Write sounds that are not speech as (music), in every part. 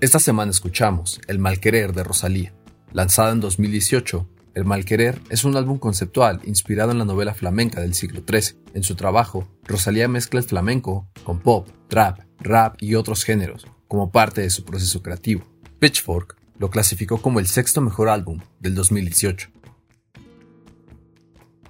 Esta semana escuchamos El Malquerer de Rosalía. Lanzada en 2018, El Malquerer es un álbum conceptual inspirado en la novela flamenca del siglo XIII. En su trabajo, Rosalía mezcla el flamenco con pop, trap, rap y otros géneros, como parte de su proceso creativo. Pitchfork lo clasificó como el sexto mejor álbum del 2018.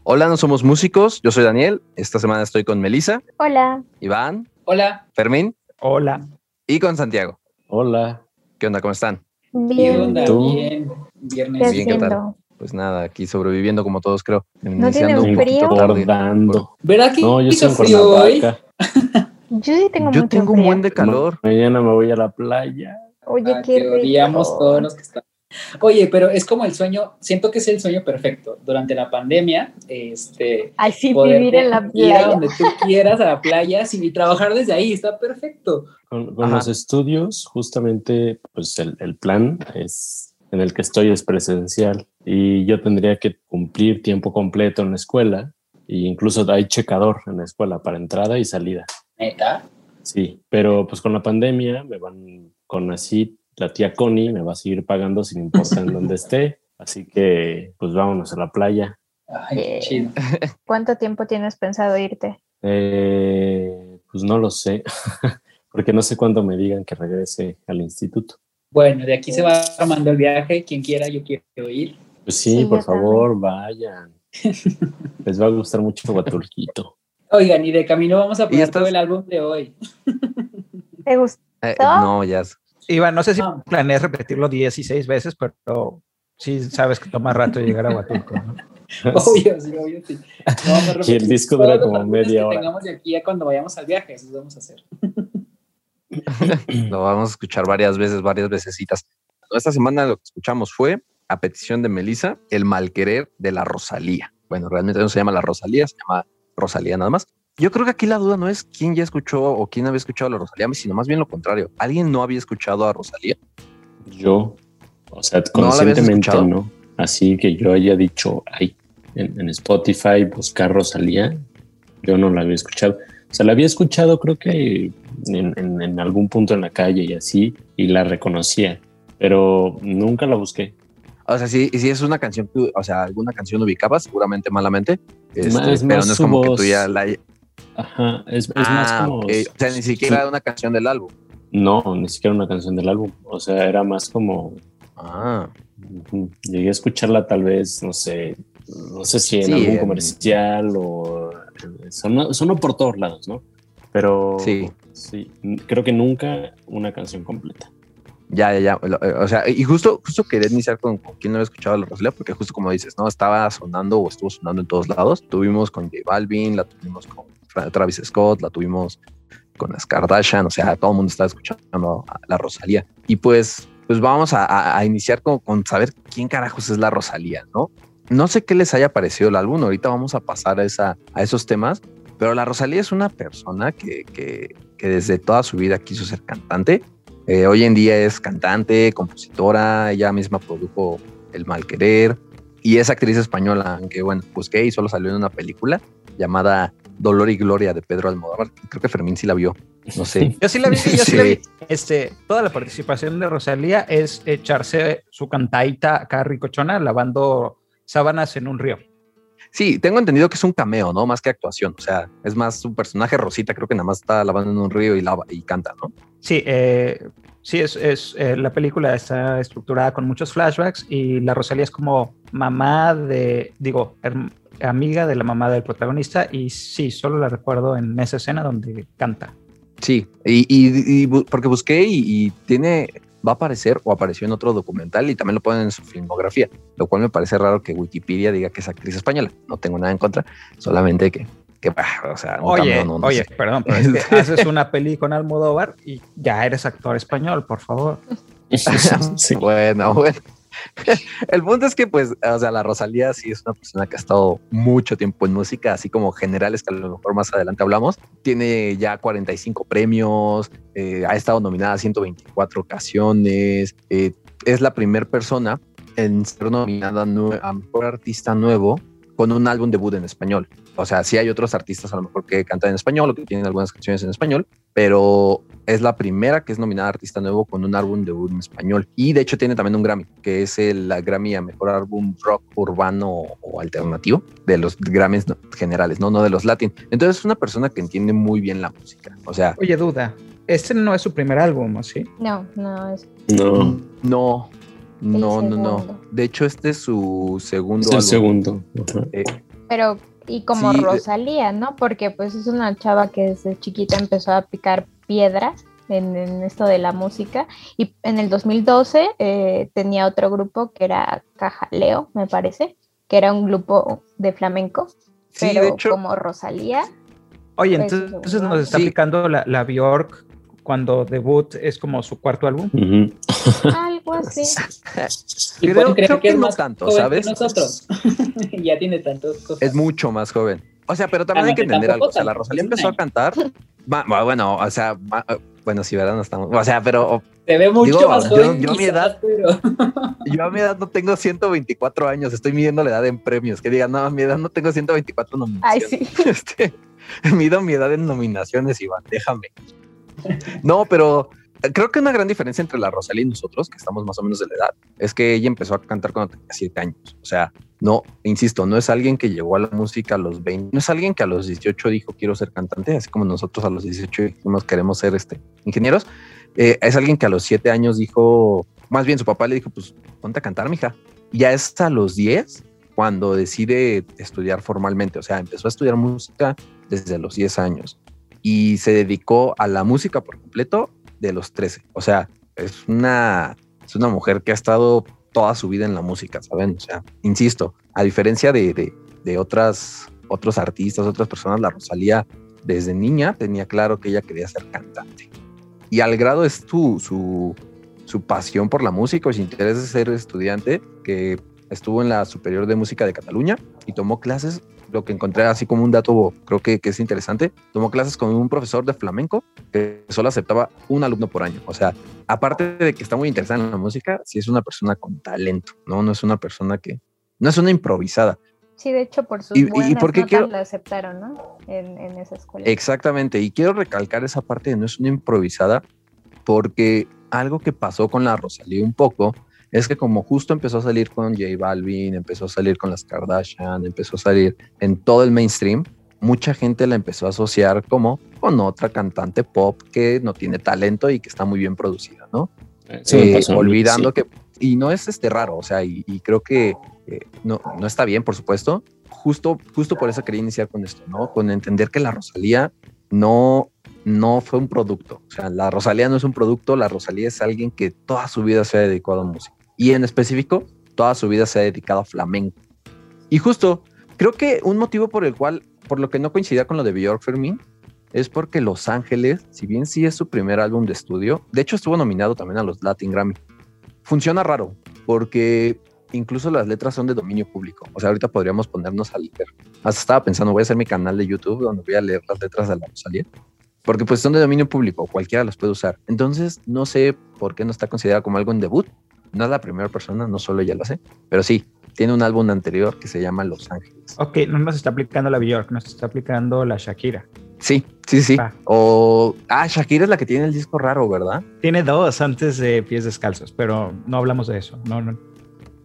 Hola, no somos músicos. Yo soy Daniel. Esta semana estoy con Melissa. Hola. Iván. Hola. Fermín. Hola. Y con Santiago. Hola. ¿Qué onda? ¿Cómo están? Bien. ¿Qué onda? ¿Tú? Bien. Viernes. ¿Qué Bien, ¿qué tal? Pues nada, aquí sobreviviendo como todos creo. ¿No Iniciando tienen un poquito frío? tarde. ¿Verdad que No, yo hizo estoy en frío hoy? (laughs) Yo sí tengo Yo mucho tengo un buen de calor. Mañana me voy a la playa. Oye, Ah, qué rico. todos los que están. Oye, pero es como el sueño, siento que es el sueño perfecto. Durante la pandemia, este, Ay, sí, poder vivir en la ir a playa. donde tú quieras, a la playa, sin y trabajar desde ahí, está perfecto. Con, con los estudios, justamente, pues el, el plan es en el que estoy es presencial y yo tendría que cumplir tiempo completo en la escuela e incluso hay checador en la escuela para entrada y salida. Neta. Sí, pero pues con la pandemia me van con así, la tía Connie me va a seguir pagando sin importar en (laughs) dónde esté. Así que pues vámonos a la playa. Ay, chido. (laughs) ¿Cuánto tiempo tienes pensado irte? Eh, pues no lo sé, (laughs) porque no sé cuándo me digan que regrese al instituto. Bueno, de aquí se va armando el viaje. Quien quiera, yo quiero ir. Pues sí, Sí, por favor, vayan. (laughs) Les va a gustar mucho Huatulquito. Oigan, y de camino vamos a poner estás- todo el álbum de hoy. (laughs) ¿Te gusta? Eh, ¿No? no, ya. Iván, no sé si Ah. planeas repetirlo 16 veces, pero sí sabes que toma rato llegar a Huatulco. ¿no? (laughs) Obvio, sí, obvio, sí. No Y el disco dura como media que hora. tengamos de aquí a cuando vayamos al viaje, eso vamos a hacer. Lo vamos a escuchar varias veces, varias vecesitas. Esta semana lo que escuchamos fue, a petición de Melissa, El Malquerer de la Rosalía. Bueno, realmente no se llama la Rosalía, se llama Rosalía nada más. Yo creo que aquí la duda no es quién ya escuchó o quién había escuchado a la Rosalía, sino más bien lo contrario. ¿Alguien no había escuchado a Rosalía? Yo, o sea, ¿No la habías conscientemente no. Así que yo haya dicho, ay, en, en Spotify buscar Rosalía, yo no la había escuchado. O sea, la había escuchado creo que en, en- en algún punto en la calle y así, y la reconocía, pero nunca la busqué. O sea, si, si es una canción, que- o sea, alguna canción ubicabas, seguramente malamente, este, Más- es pero más no es como que voz. tú ya la... Ajá, es, es más Ah, como... ok. O sea, ni siquiera era una canción del álbum. No, ni siquiera una canción del álbum. O sea, era más como... Ah. Llegué a escucharla tal vez, no sé, no sé si en Sí, algún en- comercial o sonó, sonó por todos lados, ¿no? Pero Sí. sí, creo que nunca una canción completa. Ya, ya, ya. Eh, O sea, y justo, justo quería iniciar con, con quien no había escuchado la Rosalía, porque justo como dices, ¿no? Estaba sonando o estuvo sonando en todos lados. Tuvimos con J Balvin, la tuvimos con Travis Scott, la tuvimos con las Kardashian, o sea, todo el mundo estaba escuchando a la Rosalía. Y pues, pues vamos a, a- a iniciar con, con saber quién carajos es la Rosalía, ¿no? No sé qué les haya parecido el álbum, ahorita vamos a pasar a, esa, a esos temas, pero la Rosalía es una persona que, que, que desde toda su vida quiso ser cantante. Eh, hoy en día es cantante, compositora, ella misma produjo El Mal Querer y es actriz española, aunque bueno, busqué y solo salió en una película llamada Dolor y Gloria de Pedro Almodóvar. Creo que Fermín sí la vio, no sé. Yo sí la vi, yo sí la vi. (laughs) Este, toda la participación de Rosalía es echarse su cantaita acá ricochona lavando sábanas en un río. Sí, tengo entendido que es un cameo, ¿no? Más que actuación, o sea, es más un personaje Rosita, creo que nada más está lavando en un río y lava y canta, ¿no? Sí, eh, sí, es, es eh, la película está estructurada con muchos flashbacks y la Rosalía es como mamá de, digo, amiga de la mamá del protagonista y sí, solo la recuerdo en esa escena donde canta. Sí, y, y- porque busqué y, y tiene, va a aparecer o apareció en otro documental y también lo ponen en su filmografía, lo cual me parece raro que Wikipedia diga que es actriz española. No tengo nada en contra, solamente que, que bah, o sea, un Oye, cameo, no- no oye, sé. perdón, pero (laughs) es que haces una peli con Almodóvar y ya eres actor español, por favor. (laughs) Sí. (laughs) Bueno, bueno. (laughs) El punto es que, pues, o sea, la Rosalía sí es una persona que ha estado mucho tiempo en música, así como generales, que a lo mejor más adelante hablamos. Tiene ya 45 premios, eh, ha estado nominada a 124 ocasiones. eh, es la primera persona en ser nominada a mejor artista nuevo con un álbum debut en español. O sea, sí hay otros artistas a lo mejor que cantan en español o que tienen algunas canciones en español, pero es la primera que es nominada a Artista Nuevo con un álbum debut en español. Y de hecho tiene también un Grammy, que es el la Grammy a Mejor Álbum Rock Urbano o Alternativo de los Grammys generales, no, no de los Latin. Entonces es una persona que entiende muy bien la música. O sea, Oye, duda. Este no es su primer álbum, ¿o sí? No, no, es No, no, no, no, no. De hecho este es su segundo es el álbum. segundo. Eh, Pero, y como Sí, de- Rosalía, ¿no? Porque pues es una chava que desde chiquita empezó a picar piedras en, en esto de la música. Y en el 2012 eh, tenía otro grupo que era Cajaleo, me parece, que era un grupo de flamenco. sí, Pero de hecho, como Rosalía, Oye, Pues, entonces, entonces nos sí. está aplicando la, la Bjork cuando debut es como su cuarto álbum. Algo así. Y Creo- que, que es no más tanto, joven ¿sabes? que nosotros. (laughs) ya tiene tantas cosas. es mucho más joven. O sea, pero también Ah, hay que entender algo. O sea, la Rosalía empezó a cantar. bueno, o sea, bueno, sí, ¿verdad? No estamos. O sea, pero Se ve mucho Digo, más yo- joven. yo a mi edad- pero- (laughs) yo a mi edad no tengo 124 años. Estoy midiendo la edad en premios. Que digan, no, a mi edad no tengo 124 Ay, nominaciones. sí. (laughs) Este, mido mi edad en nominaciones, Iván, déjame. No, pero creo que una gran diferencia entre la Rosalía y nosotros, que estamos más o menos de la edad, es que ella empezó a cantar cuando tenía 7 años. O sea, no, insisto, no es alguien que llegó a la música a los 20, no es alguien que a los 18 dijo quiero ser cantante, así como nosotros a los 18 dijimos queremos ser este, ingenieros. Eh, es alguien que a los 7 años dijo, más bien su papá le dijo, pues ponte a cantar, mija. Ya es a los 10 cuando decide estudiar formalmente. O sea, empezó a estudiar música desde los 10 años y se dedicó a la música por completo de los 13. O sea, es una, es una mujer que ha estado toda su vida en la música, ¿saben? O sea, insisto, a diferencia de, de, otras, otros artistas, otras personas, la Rosalía desde niña tenía claro que ella quería ser cantante. Y al grado es tu, su, su pasión por la música o su interés de ser estudiante, que estuvo en la Superior de Música de Cataluña y tomó clases, lo que encontré así como un dato creo que, que es interesante, tomó clases con un profesor de flamenco que solo aceptaba un alumno por año. O sea, aparte de que está muy interesada en la música, sí es una persona con talento, ¿no? No es una persona que, no es una improvisada. Sí, de hecho, por sus ¿Y- y buenas por qué notas quiero- la aceptaron, ¿no? En, en esa escuela. Exactamente, y quiero recalcar esa parte de no es una improvisada, porque algo que pasó con la Rosalía un poco es que como justo empezó a salir con J Balvin, empezó a salir con las Kardashian, empezó a salir en todo el mainstream, mucha gente la empezó a asociar como con otra cantante pop que no tiene talento y que está muy bien producida, ¿no? Eh, pasó a mí, olvidando sí. que, y no es este raro, o sea, y, y creo que eh, no, no está bien, por supuesto. Justo, justo por eso quería iniciar con esto, ¿no? Con entender que la Rosalía no, no fue un producto. O sea, la Rosalía no es un producto, la Rosalía es alguien que toda su vida se ha dedicado a música. Y en específico, toda su vida se ha dedicado a flamenco. Y justo, creo que un motivo por el cual, por lo que no coincidía con lo de Björk Fermín, es porque Los Ángeles, si bien sí es su primer álbum de estudio, de hecho estuvo nominado también a los Latin Grammy. Funciona raro, porque incluso las letras son de dominio público. O sea, ahorita podríamos ponernos a leer. Hasta estaba pensando, voy a hacer mi canal de YouTube donde voy a leer las letras de la Rosalía, porque pues son de dominio público, cualquiera las puede usar. Entonces, no sé por qué no está considerada como algo en debut. No es la primera persona, no solo ella lo sé, pero sí, tiene un álbum anterior que se llama Los Ángeles. Ok, no nos está aplicando la Bjork, nos está aplicando la Shakira. Sí, sí, sí. Ah. O, ah, Shakira es la que tiene el disco raro, ¿verdad? Tiene dos antes de Pies Descalzos, pero no hablamos de eso. No, no.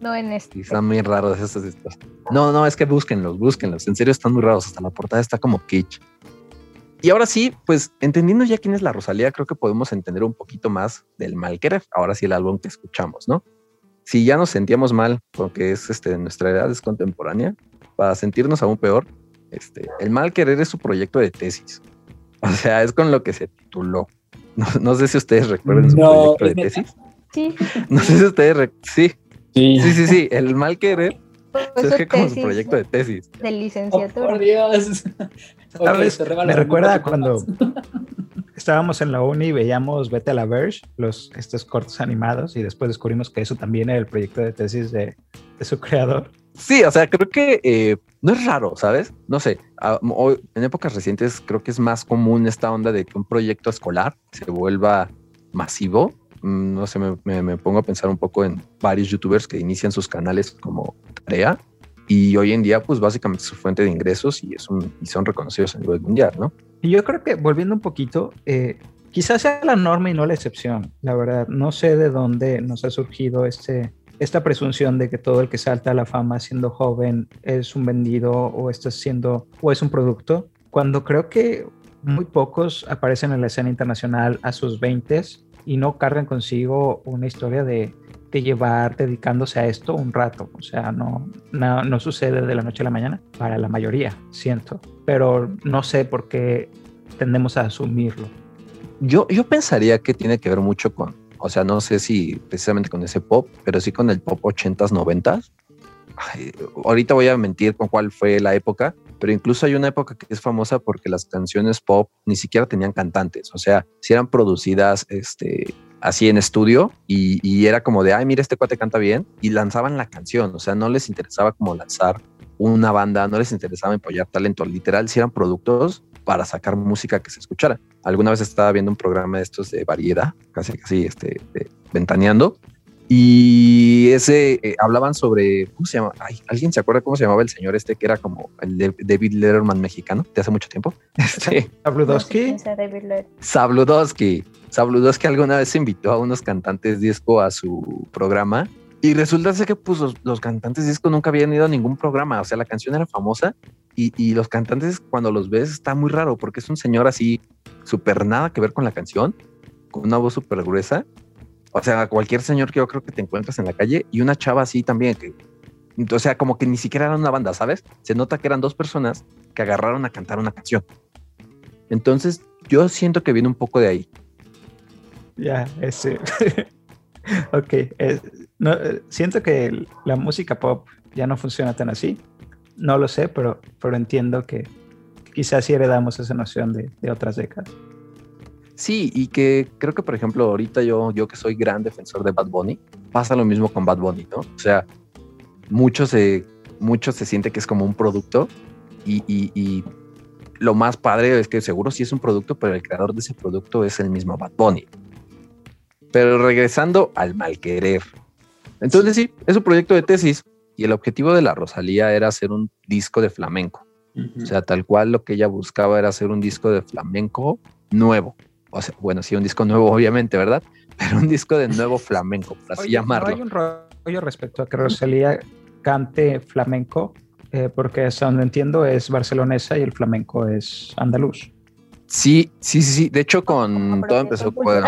No en este. Están muy raros esos discos. No, no, es que búsquenlos, búsquenlos. En serio están muy raros. Hasta la portada está como kitsch. Y ahora sí, pues entendiendo ya quién es la Rosalía, creo que podemos entender un poquito más del Malquerer. Ahora sí, el álbum que escuchamos, ¿no? Si ya nos sentíamos mal porque es este, nuestra edad es contemporánea, para sentirnos aún peor, este, el Malquerer es su proyecto de tesis. O sea, es con lo que se tituló. (laughs) No, no sé si ustedes recuerdan su No, proyecto de tesis. Sí, (laughs) No sé si ustedes. Sí, Sí, sí, sí, sí. El Malquerer pues es que como su proyecto de tesis. de Oh, por licenciatura. Dios. Me recuerda cuando (laughs) estábamos en la uni y veíamos Vete a la Verge, los, estos cortos animados, y después descubrimos que eso también era el proyecto de tesis de, de su creador. Sí, o sea, creo que eh, no es raro, ¿sabes? No sé, hoy- en épocas recientes creo que es más común esta onda de que un proyecto escolar se vuelva masivo. Mm, No sé, me, me- me pongo a pensar un poco en varios youtubers que inician sus canales como tarea y hoy en día, pues básicamente es su fuente de ingresos y, es un, y son reconocidos a nivel mundial, ¿no? Y yo creo que volviendo un poquito, eh, quizás sea la norma y no la excepción, la verdad. No sé de dónde nos ha surgido este, esta presunción de que todo el que salta a la fama siendo joven es un vendido o está siendo o es un producto, cuando creo que muy pocos aparecen en la escena internacional a sus 20 y no cargan consigo una historia de, llevar dedicándose a esto un rato. O sea, no, no, no sucede de la noche a la mañana para la mayoría, siento. Pero no sé por qué tendemos a asumirlo. Yo, yo pensaría que tiene que ver mucho con, o sea, no sé si precisamente con ese pop, pero sí con el pop 80s, 90s. Ay, ahorita voy a mentir con cuál fue la época, pero incluso hay una época que es famosa porque las canciones pop ni siquiera tenían cantantes, o sea, si eran producidas este, así en estudio y, y, era como de, ay, mira, este cuate canta bien y lanzaban la canción, o sea, no les interesaba como lanzar una banda, no les interesaba apoyar talento, literal, si eran productos para sacar música que se escuchara. Alguna vez estaba viendo un programa de estos de variedad, casi casi este, de, ventaneando, y ese eh, hablaban sobre, ¿cómo se llama? Ay, ¿Alguien se acuerda cómo se llamaba el señor este que era como el de David Letterman mexicano de hace mucho tiempo? (laughs) Este, Sabludowski. Sabludowski. Sabludowski alguna vez invitó a unos cantantes disco a su programa y resulta ser que pues, los, los, cantantes disco nunca habían ido a ningún programa. O sea, la canción era famosa y, y los cantantes cuando los ves está muy raro porque es un señor así súper nada que ver con la canción, con una voz súper gruesa. O sea, cualquier señor que yo creo que te encuentras en la calle y una chava así también que, o sea, como que ni siquiera era una banda, ¿sabes? Se nota que eran dos personas que agarraron a cantar una canción. Entonces, yo siento que viene un poco de ahí. Ya, ese. (laughs) ok, eh, no, eh, siento que la música pop ya no funciona tan así. No lo sé, pero, pero entiendo que quizás sí heredamos esa noción de, otras décadas. Sí, y que creo que, por ejemplo, ahorita yo, yo que soy gran defensor de Bad Bunny, pasa lo mismo con Bad Bunny, ¿no? O sea, muchos se, mucho se siente que es como un producto y, y lo más padre es que seguro sí es un producto, pero el creador de ese producto es el mismo Bad Bunny. Pero regresando al mal querer. Entonces sí, es un proyecto de tesis y el objetivo de la Rosalía era hacer un disco de flamenco. Uh -huh. O sea, tal cual lo que ella buscaba era hacer un disco de flamenco nuevo. O sea, bueno, sí, un disco nuevo, obviamente, ¿verdad? (laughs) Pero un disco de nuevo flamenco, por así Oye, llamarlo. ¿no hay un rollo respecto a que Rosalía cante flamenco, eh, porque hasta donde entiendo es barcelonesa y el flamenco es andaluz. Sí, sí, sí, sí. De hecho, con todo empezó con,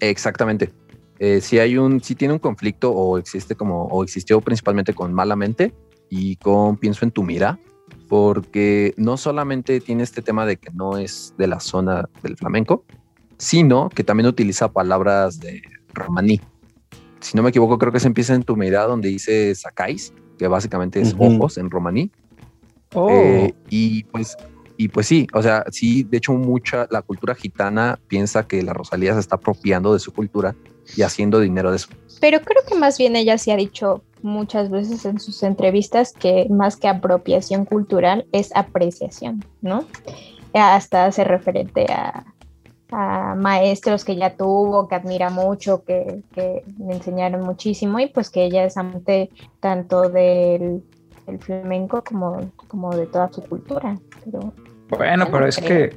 exactamente. Eh, si hay un, si tiene un conflicto o existe como, o existió principalmente con Malamente y con Pienso en tu mira, porque no solamente tiene este tema de que no es de la zona del flamenco, sino que también utiliza palabras de romaní. Si no me equivoco, creo que se empieza en tu mira donde dice sacáis, que básicamente es uh -huh. ojos en romaní. Oh. Eh, y pues y pues sí, o sea, sí, de hecho mucha, la cultura gitana piensa que la Rosalía se está apropiando de su cultura y haciendo dinero de eso. Pero creo que más bien ella sí ha dicho muchas veces en sus entrevistas que más que apropiación cultural es apreciación, ¿no? Hasta hace referente a, maestros que ya tuvo, que admira mucho, que, que le enseñaron muchísimo y pues que ella es amante tanto del el flamenco como, como de toda su cultura. Pero bueno, pero es creo. que,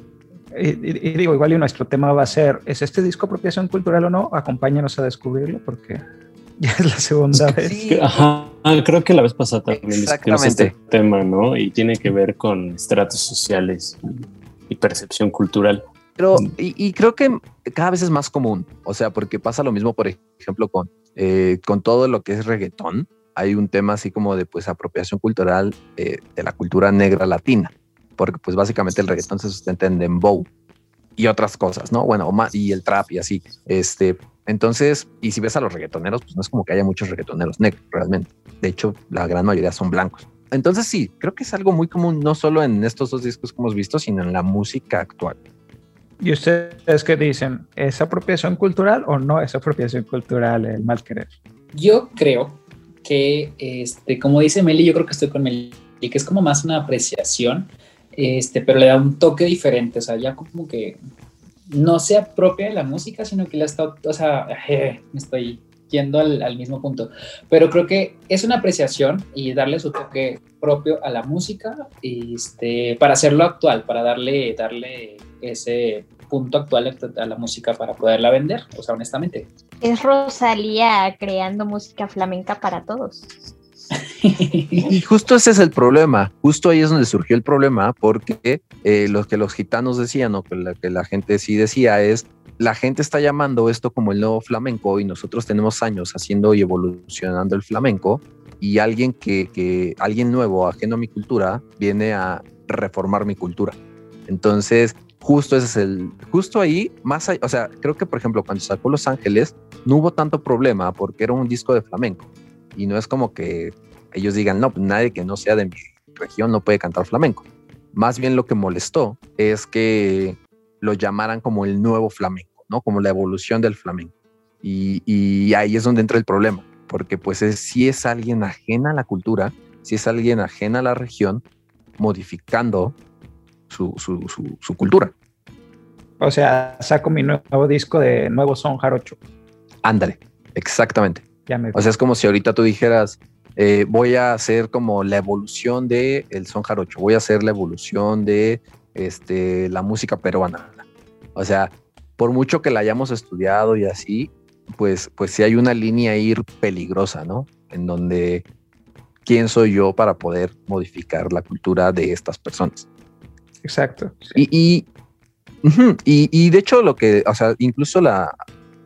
y, y, digo, igual y nuestro tema va a ser, ¿es este disco apropiación cultural o no? Acompáñanos a descubrirlo porque (laughs) ya es la segunda es vez. Sí. Ajá, creo que la vez pasada también discutimos este tema, ¿no? Y tiene que ver con estratos sociales y, y percepción cultural. Pero, y, y, creo que cada vez es más común, o sea, porque pasa lo mismo, por ejemplo, con, eh, con todo lo que es reggaetón, hay un tema así como de pues apropiación cultural eh, de la cultura negra latina, porque pues básicamente el reggaetón se sustenta en dembow y otras cosas, ¿no? Bueno, y el trap y así. Este, entonces, y si ves a los reggaetoneros, pues no es como que haya muchos reggaetoneros negros realmente. De hecho, la gran mayoría son blancos. Entonces sí, creo que es algo muy común, no solo en estos dos discos que hemos visto, sino en la música actual. ¿Y ustedes qué dicen? ¿Es apropiación cultural o no es apropiación cultural el mal querer? Yo creo que, este, como dice Meli, yo creo que estoy con Meli, que es como más una apreciación, este, pero le da un toque diferente, o sea, ya como que no se apropia de la música, sino que la está, o sea, (laughs) me estoy yendo al, al, mismo punto, pero creo que es una apreciación y darle su toque propio a la música, este, para hacerlo actual, para darle, darle ese, punto actual a la música para poderla vender, o sea, honestamente. Es Rosalía creando música flamenca para todos. Y justo ese es el problema, justo ahí es donde surgió el problema, porque eh, lo que los gitanos decían o que la, que la gente sí decía es, la gente está llamando esto como el nuevo flamenco y nosotros tenemos años haciendo y evolucionando el flamenco y alguien que, que alguien nuevo, ajeno a mi cultura, viene a reformar mi cultura. Entonces, justo ese es el, justo ahí, más, o sea, creo que por ejemplo cuando sacó Los Ángeles, no hubo tanto problema porque era un disco de flamenco y no es como que ellos digan, no, pues nadie que no sea de mi región no puede cantar flamenco. Más bien lo que molestó es que lo llamaran como el nuevo flamenco, ¿no? Como la evolución del flamenco. Y, y ahí es donde entra el problema, porque pues es, si es alguien ajena a la cultura, si es alguien ajena a la región, modificando su, su, su, cultura. O sea, saco mi nuevo disco de Nuevo Son Jarocho. Ándale, exactamente. O sea, es como si ahorita tú dijeras, eh, voy a hacer como la evolución de el son jarocho, voy a hacer la evolución de este, la música peruana. O sea, por mucho que la hayamos estudiado y así, pues, pues sí hay una línea ir peligrosa, ¿no? En donde quién soy yo para poder modificar la cultura de estas personas. Exacto. Y, y, y, de hecho lo que, o sea, incluso la,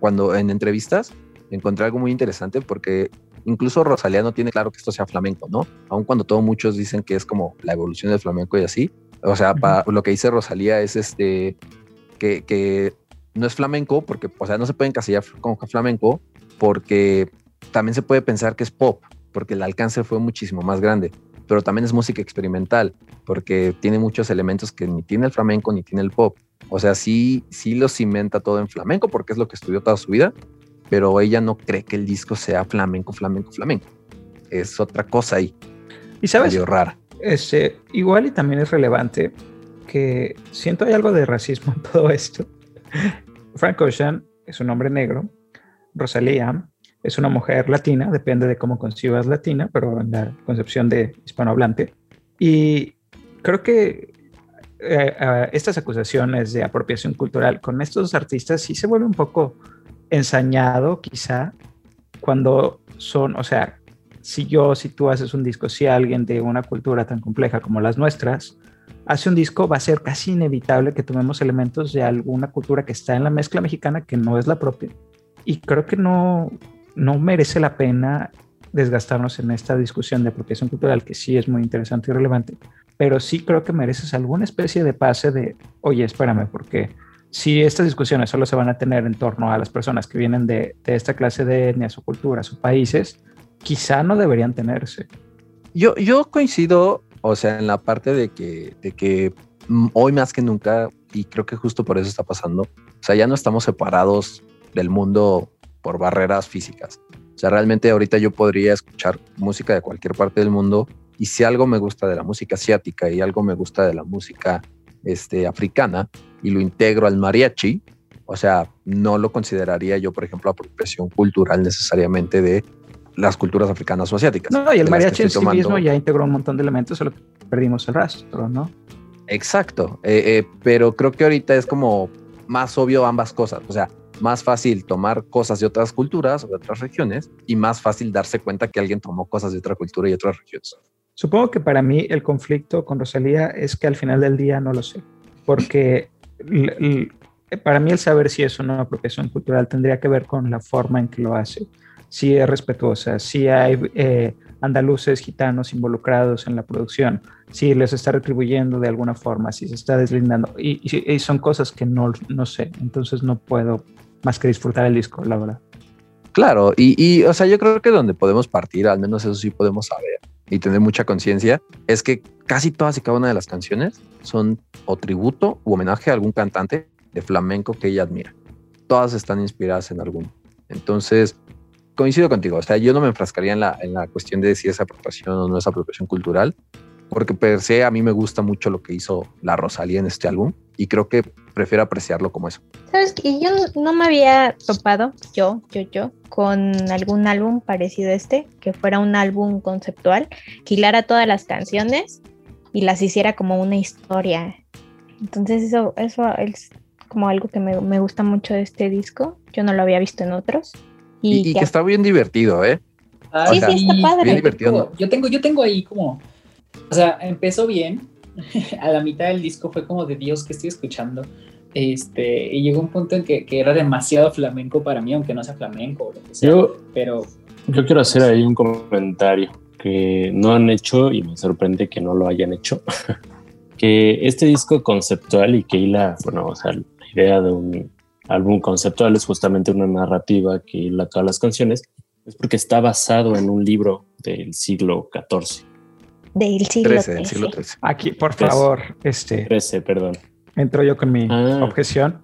cuando en entrevistas encontré algo muy interesante porque incluso Rosalía no tiene claro que esto sea flamenco, ¿no? Aun cuando todos muchos dicen que es como la evolución del flamenco y así. O sea, lo que dice Rosalía es este, que, que, no es flamenco porque, o sea, no se puede encasillar como flamenco porque también se puede pensar que es pop, porque el alcance fue muchísimo más grande pero también es música experimental, porque tiene muchos elementos que ni tiene el flamenco ni tiene el pop. O sea, sí, sí lo cimenta todo en flamenco, porque es lo que estudió toda su vida, pero ella no cree que el disco sea flamenco, flamenco, flamenco. Es otra cosa ahí. Y sabes, rara. Este, igual y también es relevante que siento hay algo de racismo en todo esto. Frank Ocean es un hombre negro, Rosalía es una mujer latina, depende de cómo concibas latina, pero en la concepción de hispanohablante. Y creo que eh, estas acusaciones de apropiación cultural con estos artistas sí se vuelve un poco ensañado, quizá, cuando son, o sea, si yo, si tú haces un disco, si alguien de una cultura tan compleja como las nuestras hace un disco, va a ser casi inevitable que tomemos elementos de alguna cultura que está en la mezcla mexicana que no es la propia. Y creo que no, no merece la pena desgastarnos en esta discusión de apropiación cultural, que sí es muy interesante y relevante, pero sí creo que mereces alguna especie de pase de, oye, espérame, porque si estas discusiones solo se van a tener en torno a las personas que vienen de, esta clase de etnias o culturas o países, quizá no deberían tenerse. Yo, yo coincido, o sea, en la parte de que, de que mm, hoy más que nunca, y creo que justo por eso está pasando, o sea, ya no estamos separados del mundo por barreras físicas. O sea, realmente ahorita yo podría escuchar música de cualquier parte del mundo y si algo me gusta de la música asiática y algo me gusta de la música este, africana y lo integro al mariachi, o sea, no lo consideraría yo, por ejemplo, apropiación cultural necesariamente de las culturas africanas o asiáticas. No, y el mariachi en sí mismo ya integró un montón de elementos, solo perdimos el rastro, ¿no? Exacto, eh, eh, pero creo que ahorita es como más obvio ambas cosas. O sea, más fácil tomar cosas de otras culturas o de otras regiones y más fácil darse cuenta que alguien tomó cosas de otra cultura y otras regiones. Supongo que para mí el conflicto con Rosalía es que al final del día no lo sé, porque para mí el saber si es una apropiación cultural tendría que ver con la forma en que lo hace, si es respetuosa, si hay eh, andaluces, gitanos involucrados en la producción, si les está retribuyendo de alguna forma, si se está deslindando, y, son cosas que no, no sé, entonces no puedo más que disfrutar el disco, la verdad. Claro, y, y, o sea, yo creo que donde podemos partir, al menos eso sí podemos saber y tener mucha conciencia, es que casi todas y cada una de las canciones son o tributo u homenaje a algún cantante de flamenco que ella admira. Todas están inspiradas en alguno. Entonces, coincido contigo, o sea, yo no me enfrascaría en la, en la cuestión de si es apropiación o no es apropiación cultural, porque per se a mí me gusta mucho lo que hizo la Rosalía en este álbum y creo que prefiero apreciarlo como eso. Sabes que yo no me había topado, yo, yo, yo, con algún álbum parecido a este, que fuera un álbum conceptual, que hilara todas las canciones y las hiciera como una historia. Entonces eso, eso es como algo que me, me gusta mucho de este disco. Yo no lo había visto en otros. Y, y que está bien divertido, ¿eh? Ah, Sí, sí, está padre. Bien divertido, yo tengo, yo tengo ahí como, o sea, empezó bien, (laughs) a la mitad del disco fue como de Dios que estoy escuchando, este, y llegó un punto en que, que era demasiado flamenco para mí, aunque no sea flamenco o lo que sea, Yo, pero yo quiero hacer ahí un comentario que no han hecho y me sorprende que no lo hayan hecho. (laughs) que este disco conceptual y que hila, bueno, o sea, la idea de un álbum conceptual es justamente una narrativa que hila todas las canciones, es porque está basado en un libro del siglo XIV, Del siglo 13, del XIII. siglo 13. Aquí, por favor, este, XIII, perdón. entro yo con mi Ah. objeción.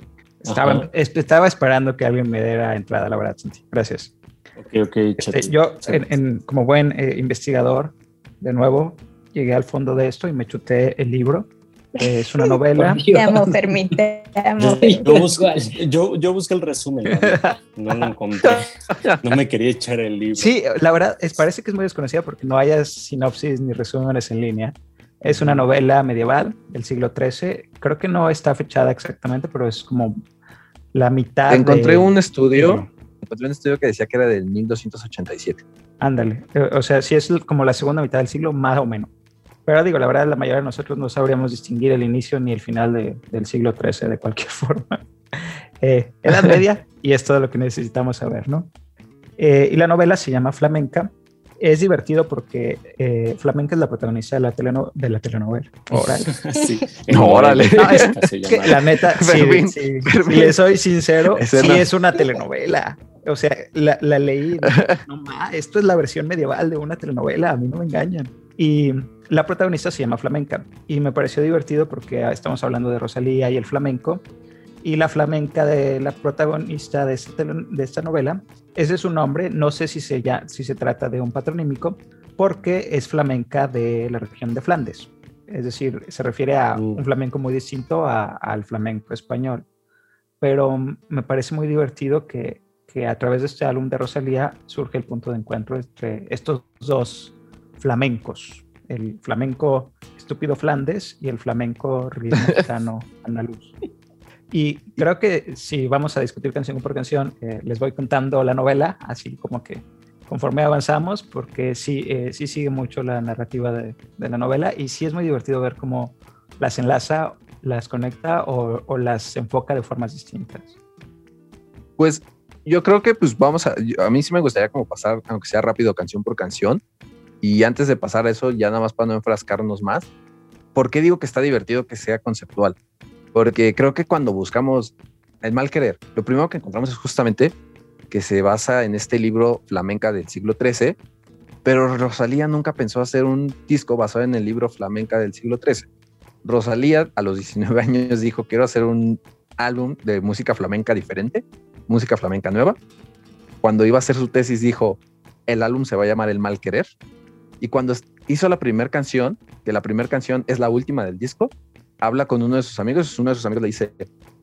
Estaba, esperando que alguien me diera entrada, la verdad, Santi. Gracias. Ok, ok, Este, yo, en- en- como buen eh, investigador, de nuevo, llegué al fondo de esto y me chuté el libro. (laughs) Es una novela. Te amo, Fermín. Te amo. Yo, busco, yo, yo busqué el resumen, verdad. no lo encontré. No me quería echar el libro. Sí, la verdad, es, parece que es muy desconocida porque no hay sinopsis ni resúmenes en línea. Es una novela medieval del siglo XIII. Creo que no está fechada exactamente, pero es como la mitad. Encontré de- un estudio, encontré un estudio que decía que era del 1287. Ándale. Eh, O sea, sí es como la segunda mitad del siglo, más o menos. Pero digo, la verdad, la mayoría de nosotros no sabríamos distinguir el inicio ni el final de- del siglo XIII de cualquier (laughs) forma. Eh, Edad media, y es todo lo que necesitamos saber, ¿no? Eh, y la novela se llama Flamenca. Es divertido porque eh, Flamenca es la protagonista de la, teleno- de la telenovela. Órale. (laughs) Sí. (laughs) No, órale. No, es que la neta, sí, Fermín, sí, si le soy sincero, Esa sí no. es una telenovela. O sea, la, la leí, no ma, esto es la versión medieval de una telenovela, a mí no me engañan. Y la protagonista se llama Flamenca y me pareció divertido porque ah, estamos hablando de Rosalía y el flamenco. Y la flamenca de la protagonista de de esta novela, ese es su nombre, no sé si se, ya, si se trata de un patronímico, porque es flamenca de la región de Flandes. Es decir, se refiere a Mm. un flamenco muy distinto a- al flamenco español. Pero me parece muy divertido que, que a través de este álbum de Rosalía surge el punto de encuentro entre estos dos flamencos, el flamenco estúpido Flandes y el flamenco ritmo (laughs) andaluz. Y creo que si vamos a discutir canción por canción, eh, les voy contando la novela, así como que conforme avanzamos, porque sí, eh, sí sigue mucho la narrativa de, de la novela y sí es muy divertido ver cómo las enlaza, las conecta o, o las enfoca de formas distintas. Pues yo creo que pues vamos a, a mí sí me gustaría como pasar, aunque sea rápido, canción por canción. Y antes de pasar a eso, ya nada más para no enfrascarnos más, ¿por qué digo que está divertido que sea conceptual? Porque creo que cuando buscamos el mal querer, lo primero que encontramos es justamente que se basa en este libro flamenca del siglo XIII, pero Rosalía nunca pensó hacer un disco basado en el libro flamenca del siglo XIII. Rosalía a los 19 (laughs) años dijo, quiero hacer un álbum de música flamenca diferente, música flamenca nueva. Cuando iba a hacer su tesis dijo, el álbum se va a llamar El Mal Querer. Y cuando hizo la primera canción, que la primera canción es la última del disco, habla con uno de sus amigos, uno de sus amigos le dice,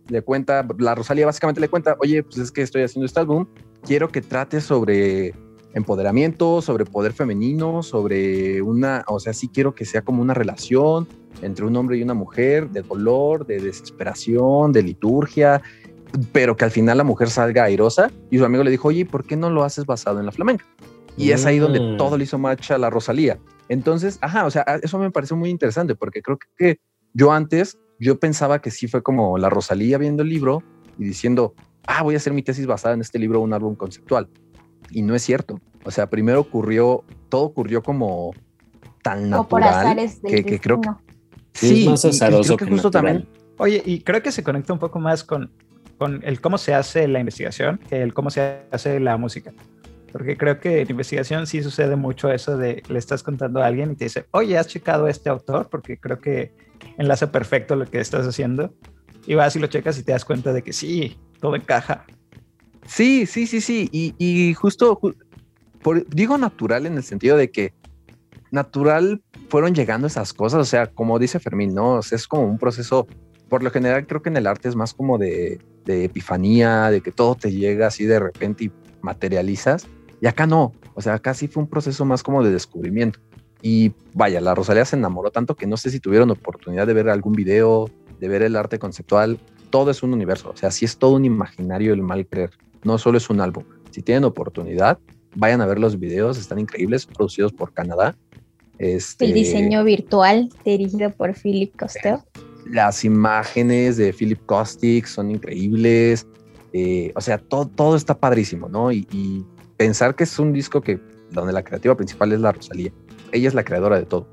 le cuenta, la Rosalía básicamente le cuenta, oye, pues es que estoy haciendo este álbum, quiero que trate sobre empoderamiento, sobre poder femenino, sobre una, o sea, sí quiero que sea como una relación entre un hombre y una mujer, de dolor, de desesperación, de liturgia, pero que al final la mujer salga airosa. Y su amigo le dijo, oye, ¿por qué no lo haces basado en la flamenca? Y es ahí donde Mm. todo le hizo match a la Rosalía. Entonces, ajá, o sea, eso me pareció muy interesante porque creo que yo antes, yo pensaba que sí fue como la Rosalía viendo el libro y diciendo, ah, voy a hacer mi tesis basada en este libro, un álbum conceptual. Y no es cierto. O sea, primero ocurrió, todo ocurrió como tan O por natural azares del que, que creo que. Sí, es más y- y azaroso creo que que justo natural. también Oye, y creo que se conecta un poco más con, con el cómo se hace la investigación que el cómo se hace la música. Porque creo que en investigación sí sucede mucho eso de le estás contando a alguien y te dice, oye, ¿has checado este autor? Porque creo que enlaza perfecto lo que estás haciendo. Y vas y lo checas y te das cuenta de que sí, todo encaja. Sí, sí, sí, sí. Y, y justo, ju- por- digo natural en el sentido de que natural fueron llegando esas cosas. O sea, como dice Fermín, ¿no? O sea, es como un proceso, por lo general creo que en el arte es más como de, de epifanía, de que todo te llega así de repente y materializas. Y acá no. O sea, acá sí fue un proceso más como de descubrimiento. Y vaya, la Rosalía se enamoró tanto que no sé si tuvieron oportunidad de ver algún video, de ver el arte conceptual. todo es un universo, o sea, sí es todo un imaginario el mal creer, no solo es un álbum. Si tienen oportunidad, vayan a ver los videos, están increíbles, producidos por Canadá. Este, El diseño virtual dirigido por Philip Costello. Las imágenes de Philip Kostick son increíbles. eh, o sea, todo, todo está padrísimo, ¿no? Y, y pensar que es un disco que donde la creativa principal es la Rosalía. Ella es la creadora de todo.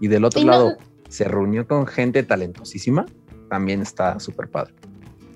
Y del otro Y no- lado, se reunió con gente talentosísima. También está súper padre.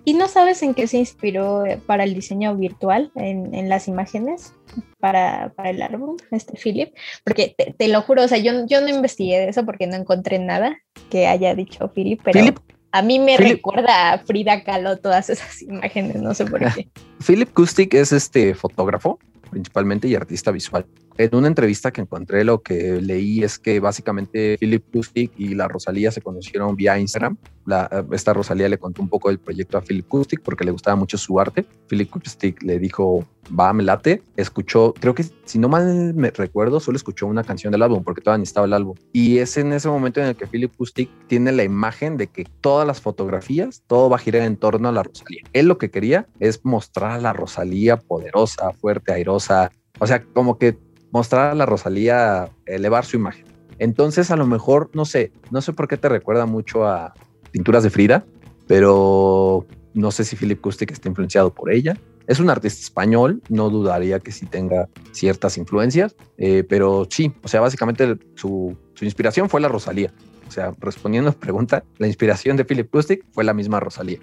¿Y no sabes en qué se inspiró eh, para el diseño virtual en, en las imágenes para, para el álbum, este Philip? Porque te, te lo juro, o sea, yo, yo no investigué de eso porque no encontré nada que haya dicho Philip, pero Philip, a mí me Philip- recuerda a Frida Kahlo todas esas (laughs) imágenes, no sé por qué. (laughs) Philip Kustik es este fotógrafo principalmente y artista visual. En una entrevista que encontré, lo que leí es que básicamente Philip Kustik y la Rosalía se conocieron vía Instagram. La, esta Rosalía le contó un poco del proyecto a Philip Kustik porque le gustaba mucho su arte. Philip Kustik le dijo, va, me late. Escuchó, creo que si no mal me recuerdo, solo escuchó una canción del álbum porque todavía estaba el álbum. Y es en ese momento en el que Philip Kustik tiene la imagen de que todas las fotografías, todo va a girar en torno a la Rosalía. Él lo que quería es mostrar a la Rosalía poderosa, fuerte, airosa. O sea, como que mostrar a la Rosalía, elevar su imagen. Entonces, a lo mejor, no sé, no sé por qué te recuerda mucho a pinturas de Frida, pero no sé si Philip Kustik está influenciado por ella. Es un artista español, no dudaría que sí tenga ciertas influencias, eh, pero sí, o sea, básicamente su, inspiración fue la Rosalía. O sea, respondiendo a la pregunta, la inspiración de Philip Kustik fue la misma Rosalía.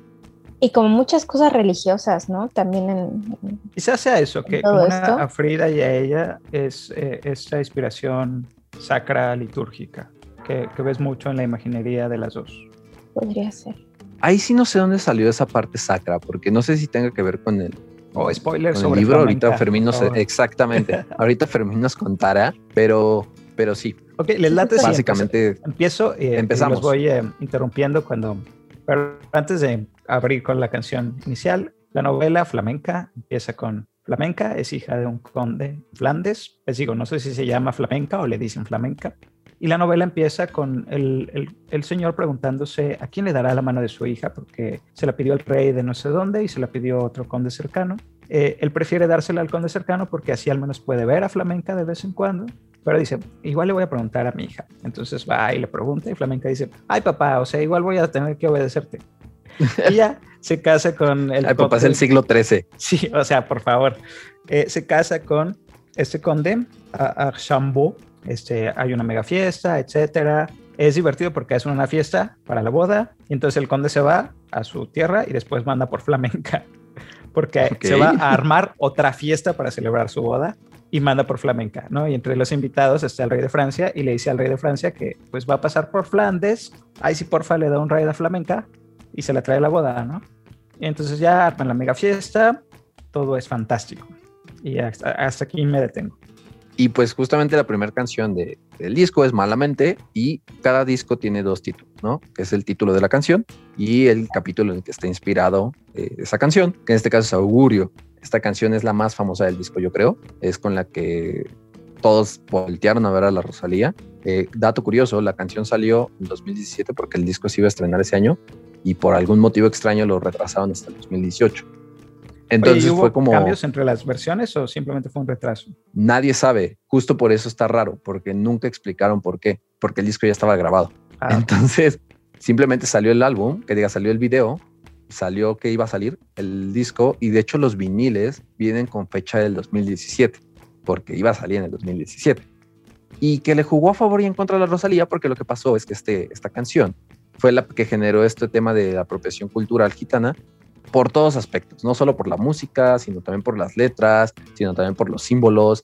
Y como muchas cosas religiosas, ¿no? También en... Quizás sea eso, que una esto. a Frida y a ella es eh, esta inspiración sacra litúrgica, que, que ves mucho en la imaginería de las dos. podría ser. Ahí sí no sé dónde salió esa parte sacra, porque no sé si tenga que ver con el, O spoiler con el sobre libro. flamenca, Ahorita Fermín nos, exactamente, (laughs) ahorita Fermín nos contará, pero, pero sí, Ok, les late si básicamente Empiezo y, eh, Empezamos. y los voy eh, interrumpiendo cuando... Pero antes de abrir con la canción inicial, la novela flamenca empieza con Flamenca, es hija de un conde Flandes. Les digo, no sé si se llama flamenca o le dicen flamenca. Y la novela empieza con el, el- señor preguntándose a quién le dará la mano de su hija, porque se la pidió el rey de no sé dónde y se la pidió otro conde cercano. Eh, él prefiere dársela al conde cercano porque así al menos puede ver a flamenca de vez en cuando. Pero dice, igual le voy a preguntar a mi hija. Entonces va y le pregunta y Flamenca dice, ay papá, o sea, igual voy a tener que obedecerte. (laughs) y ya se casa con el ay, papá, es el conde- siglo XIII. Sí, o sea, por favor. Eh, se casa con este conde, a- Archambault. Este, hay una mega fiesta, etcétera. Es divertido porque es una fiesta para la boda. Y entonces el conde se va a su tierra y después manda por flamenca. (laughs) Porque se va a armar otra fiesta para celebrar su boda y manda por flamenca, ¿no? Y entre los invitados está el rey de Francia y le dice al rey de Francia que pues va a pasar por Flandes. Ahí sí, porfa, le da un rey de flamenca y se la trae la boda, ¿no? Y entonces ya arman la mega fiesta, todo es fantástico. Y hasta, aquí me detengo. Y pues justamente la primera canción de- del disco es Malamente y cada disco tiene dos títulos, ¿no? Es el título de la canción y el capítulo en el que está inspirado eh, esa canción, que en este caso es Augurio. Esta canción es la más famosa del disco, yo creo. Es con la que todos voltearon a ver a la Rosalía. Eh, dato curioso, la canción salió en 2017 porque el disco se iba a estrenar ese año y por algún motivo extraño lo retrasaron hasta el 2018. Entonces Oye, ¿y hubo fue como cambios entre las versiones o simplemente fue un retraso? nadie sabe. Justo por eso está raro, porque nunca explicaron por qué, porque el disco ya estaba grabado. Ah, Entonces, simplemente salió el álbum, que diga, salió el video, salió que iba a salir el disco, y de hecho los viniles vienen con fecha del 2017, porque iba a salir en el 2017. Y que le jugó a favor y en contra a la Rosalía, porque lo que pasó es que este, esta canción fue la que generó este tema de la apropiación cultural gitana por todos aspectos, no solo por la música, sino también por las letras, sino también por los símbolos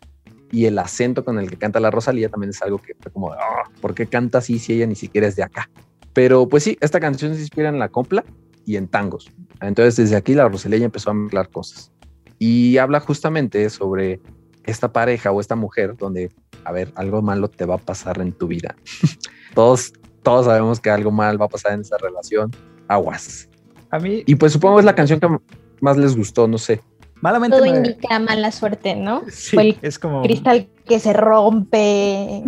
y el acento con el que canta la Rosalía también es algo que fue como, "Ah, ¿por qué canta así si ella ni siquiera es de acá? Pero pues sí, esta canción se inspira en la compla y en tangos. Entonces desde aquí la Rosalía ya empezó a mezclar cosas y habla justamente sobre esta pareja o esta mujer donde, a ver, algo malo te va a pasar en tu vida. (laughs) todos, todos sabemos que algo mal va a pasar en esa relación. Aguas. a mí, Y pues supongo es la canción que más les gustó, no sé. malamente Todo me- indica mala suerte, ¿no? Sí, Fue el es como... Cristal que se rompe,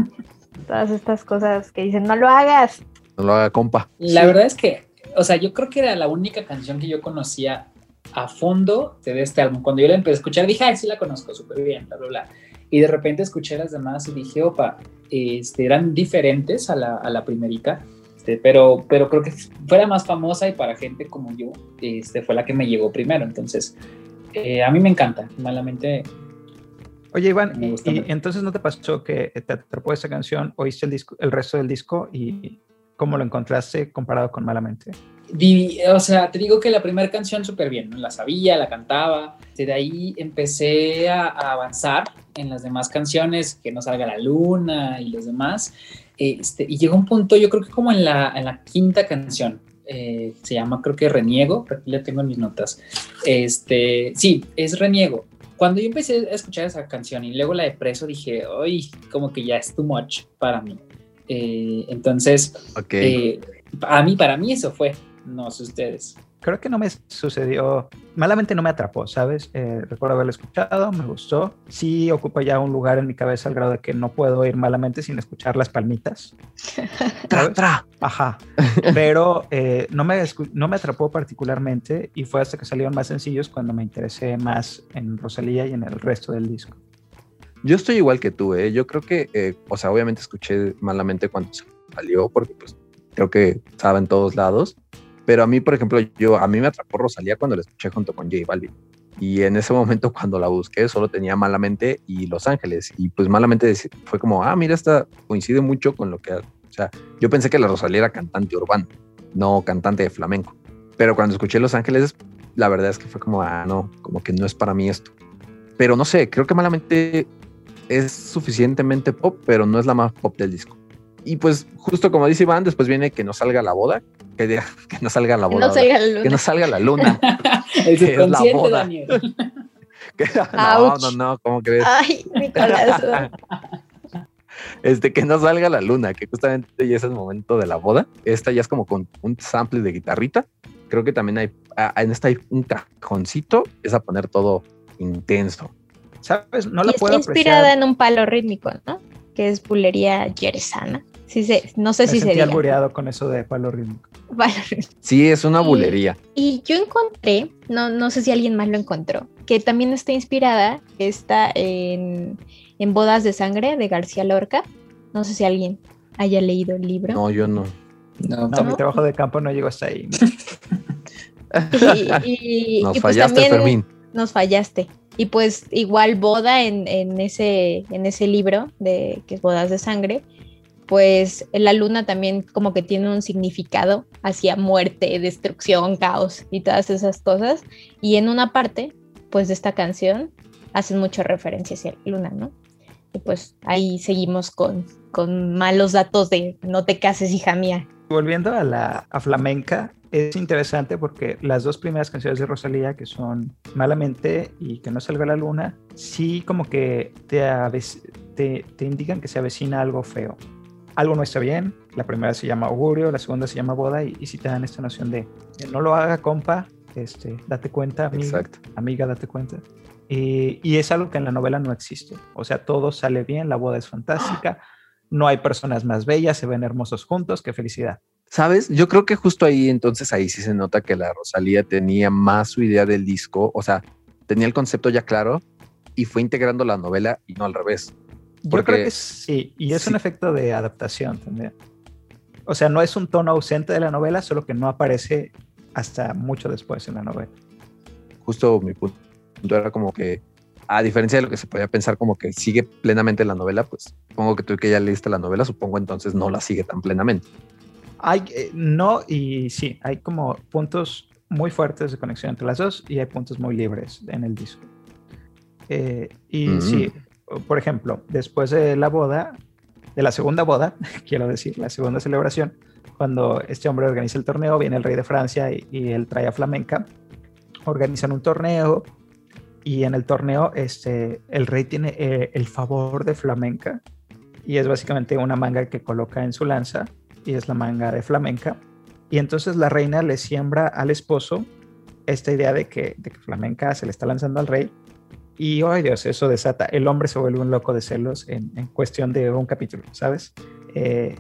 todas estas cosas que dicen, no lo hagas. No lo haga compa. La Sí. verdad es que o sea, yo creo que era la única canción que yo conocía a fondo de este álbum. Cuando yo la empecé a escuchar, dije, ay, sí la conozco súper bien, bla, bla, bla. Y de repente escuché las demás y dije, opa, este, eran diferentes a la, a la primerita, este, pero, pero creo que fuera más famosa y para gente como yo, este, fue la que me llegó primero. Entonces, eh, a mí me encanta, malamente. Oye, Iván, y, y entonces no te pasó que te atrapó esa canción, oíste el, disco, el resto del disco y cómo lo encontraste comparado con Malamente? O sea, te digo que la primera canción súper bien, ¿no? la sabía, la cantaba. De ahí empecé a, a avanzar en las demás canciones, que no salga la luna y los demás. Este, y llegó un punto, yo creo que como en la, en la quinta canción, eh, se llama creo que Reniego, aquí la tengo en mis notas. Este, sí, es Reniego. Cuando yo empecé a escuchar esa canción y luego la de Preso, dije, ay, como que ya es too much para mí. Eh, entonces, Ok. eh, a mí, para mí eso fue, no sé ustedes. Creo que no me sucedió, malamente no me atrapó, ¿sabes? Eh, recuerdo haberlo escuchado, me gustó. Sí ocupa ya un lugar en mi cabeza al grado de que no puedo ir malamente sin escuchar las palmitas. (laughs) Tra, tra. Ajá, pero eh, no, me, no me atrapó particularmente y fue hasta que salieron más sencillos cuando me interesé más en Rosalía y en el resto del disco. Yo estoy igual que tú, ¿eh? Yo creo que, eh, o sea, obviamente escuché malamente cuando salió, porque pues creo que estaba en todos lados. Pero a mí, por ejemplo, yo, a mí me atrapó Rosalía cuando la escuché junto con J Balvin. Y en ese momento, cuando la busqué, solo tenía Malamente y Los Ángeles. Y pues Malamente fue como, ah, mira, esta coincide mucho con lo que. O sea, yo pensé que la Rosalía era cantante urbano, no cantante de flamenco. Pero cuando escuché Los Ángeles, la verdad es que fue como, ah, no, como que no es para mí esto. Pero no sé, creo que Malamente es suficientemente pop, pero no es la más pop del disco. Y pues, justo como dice Iván, después viene que no salga la boda, que, diga- (laughs) que no salga la Que boda. no salga la Que luna. no salga la luna. (laughs) El Que es la boda. (laughs) Que- no, no, no, ¿cómo crees? Ay, mi corazón. Este, que no salga la luna, que justamente ya es el momento de la boda. Esta ya es como con un sample de guitarrita. Creo que también hay, ah, en esta hay un cajoncito, es a poner todo intenso. ¿Sabes? No Y la está puedo inspirada apreciar. en un palo rítmico, ¿no? Que es bulería yeresana. Sí, sé, no sé Me si se sentí diga. albureado con eso de palo rítmico. Palo rítmico. Sí, es una bulería. Y yo encontré, no, no sé si alguien más lo encontró, que también está inspirada, está en, en Bodas de Sangre de García Lorca. No sé si alguien haya leído el libro. No, yo no. No, No, mi trabajo de campo no llegó hasta ahí. Y, y- Nos y pues fallaste, Fermín. nos fallaste. Y pues igual Boda en, en ese, en ese libro de que es Bodas de Sangre, pues la luna también como que tiene un significado hacia muerte, destrucción, caos y todas esas cosas. Y en una parte, pues de esta canción, hacen mucha referencia hacia la luna, ¿no? Y pues ahí seguimos con, con malos datos de no te cases, hija mía. Volviendo a la a flamenca, es interesante porque las dos primeras canciones de Rosalía, que son Malamente y Que no salga la luna, sí como que te, te, te indican que se avecina algo feo. Algo no está bien, la primera se llama augurio, la segunda se llama boda y, y sí te dan esta noción de, de no lo haga compa, este, date cuenta amiga, date cuenta. Y, y es algo que en la novela no existe. O sea, todo sale bien, la boda es fantástica, no hay personas más bellas, se ven hermosos juntos, qué felicidad. ¿Sabes? Yo creo que justo ahí, entonces ahí sí se nota que la Rosalía tenía más su idea del disco, o sea, tenía el concepto ya claro y fue integrando la novela y no al revés. Yo creo que sí, y es un efecto de adaptación también. O sea, no es un tono ausente de la novela, solo que no aparece hasta mucho después en la novela. Justo mi punto era como que, a diferencia de lo que se podía pensar como que sigue plenamente la novela, pues supongo que tú que ya leíste la novela, supongo entonces no la sigue tan plenamente. Hay, eh, no, y sí, hay como puntos muy fuertes de conexión entre las dos y hay puntos muy libres en el disco. Eh, y Mm. sí, por ejemplo, después de la boda, de la segunda boda, (laughs) quiero decir, la segunda celebración, cuando este hombre organiza el torneo, viene el rey de Francia y, y él trae a flamenca, organizan un torneo y en el torneo este, el rey tiene eh, el favor de flamenca y es básicamente una manga que coloca en su lanza y es la manga de flamenca. Y entonces la reina le siembra al esposo esta idea de que, de que flamenca se le está lanzando al rey. Y, oh Dios, eso desata. El hombre se vuelve un loco de celos en, en cuestión de un capítulo, ¿sabes? Eh,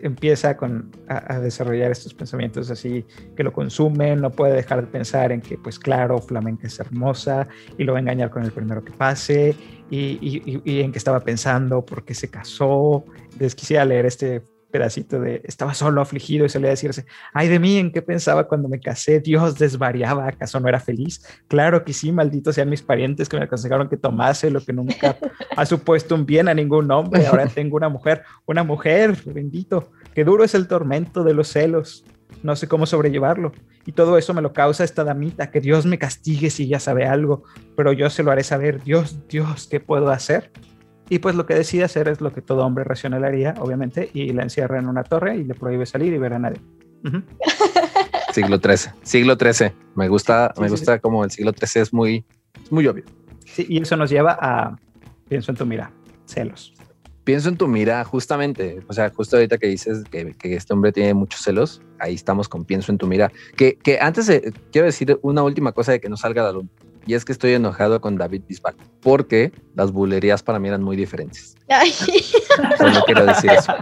empieza con, a, desarrollar estos pensamientos así que lo consumen, no puede dejar de pensar en que, pues claro, Flamenca es hermosa y lo va a engañar con el primero que pase y, y, y en que estaba pensando por qué se casó. Les quisiera leer este pedacito de estaba solo afligido y se le a decirse, ay de mí, ¿en qué pensaba cuando me casé? Dios desvariaba, ¿acaso no era feliz? Claro que sí, malditos sean mis parientes que me aconsejaron que tomase lo que nunca ha supuesto un bien a ningún hombre. Ahora tengo una mujer, una mujer, bendito, que duro es el tormento de los celos. No sé cómo sobrellevarlo. Y todo eso me lo causa esta damita, que Dios me castigue si ya sabe algo, pero yo se lo haré saber. Dios, Dios, ¿qué puedo hacer? Y pues lo que decide hacer es lo que todo hombre racional haría, obviamente, y la encierra en una torre y le prohíbe salir y ver a nadie. Uh (laughs) -huh. Siglo XIII, siglo XIII. Me gusta, sí, me sí, gusta sí. como el siglo XIII es muy, es muy obvio. Sí, y eso nos lleva a, pienso en tu mira, celos. Pienso en tu mira, justamente, o sea, justo ahorita que dices que, que este hombre tiene muchos celos, ahí estamos con pienso en tu mira. Que, que antes de, quiero decir una última cosa de que no salga la luna. Y es que estoy enojado con David Bisbal, porque las bulerías para mí eran muy diferentes. Ay. Solo quiero decir eso.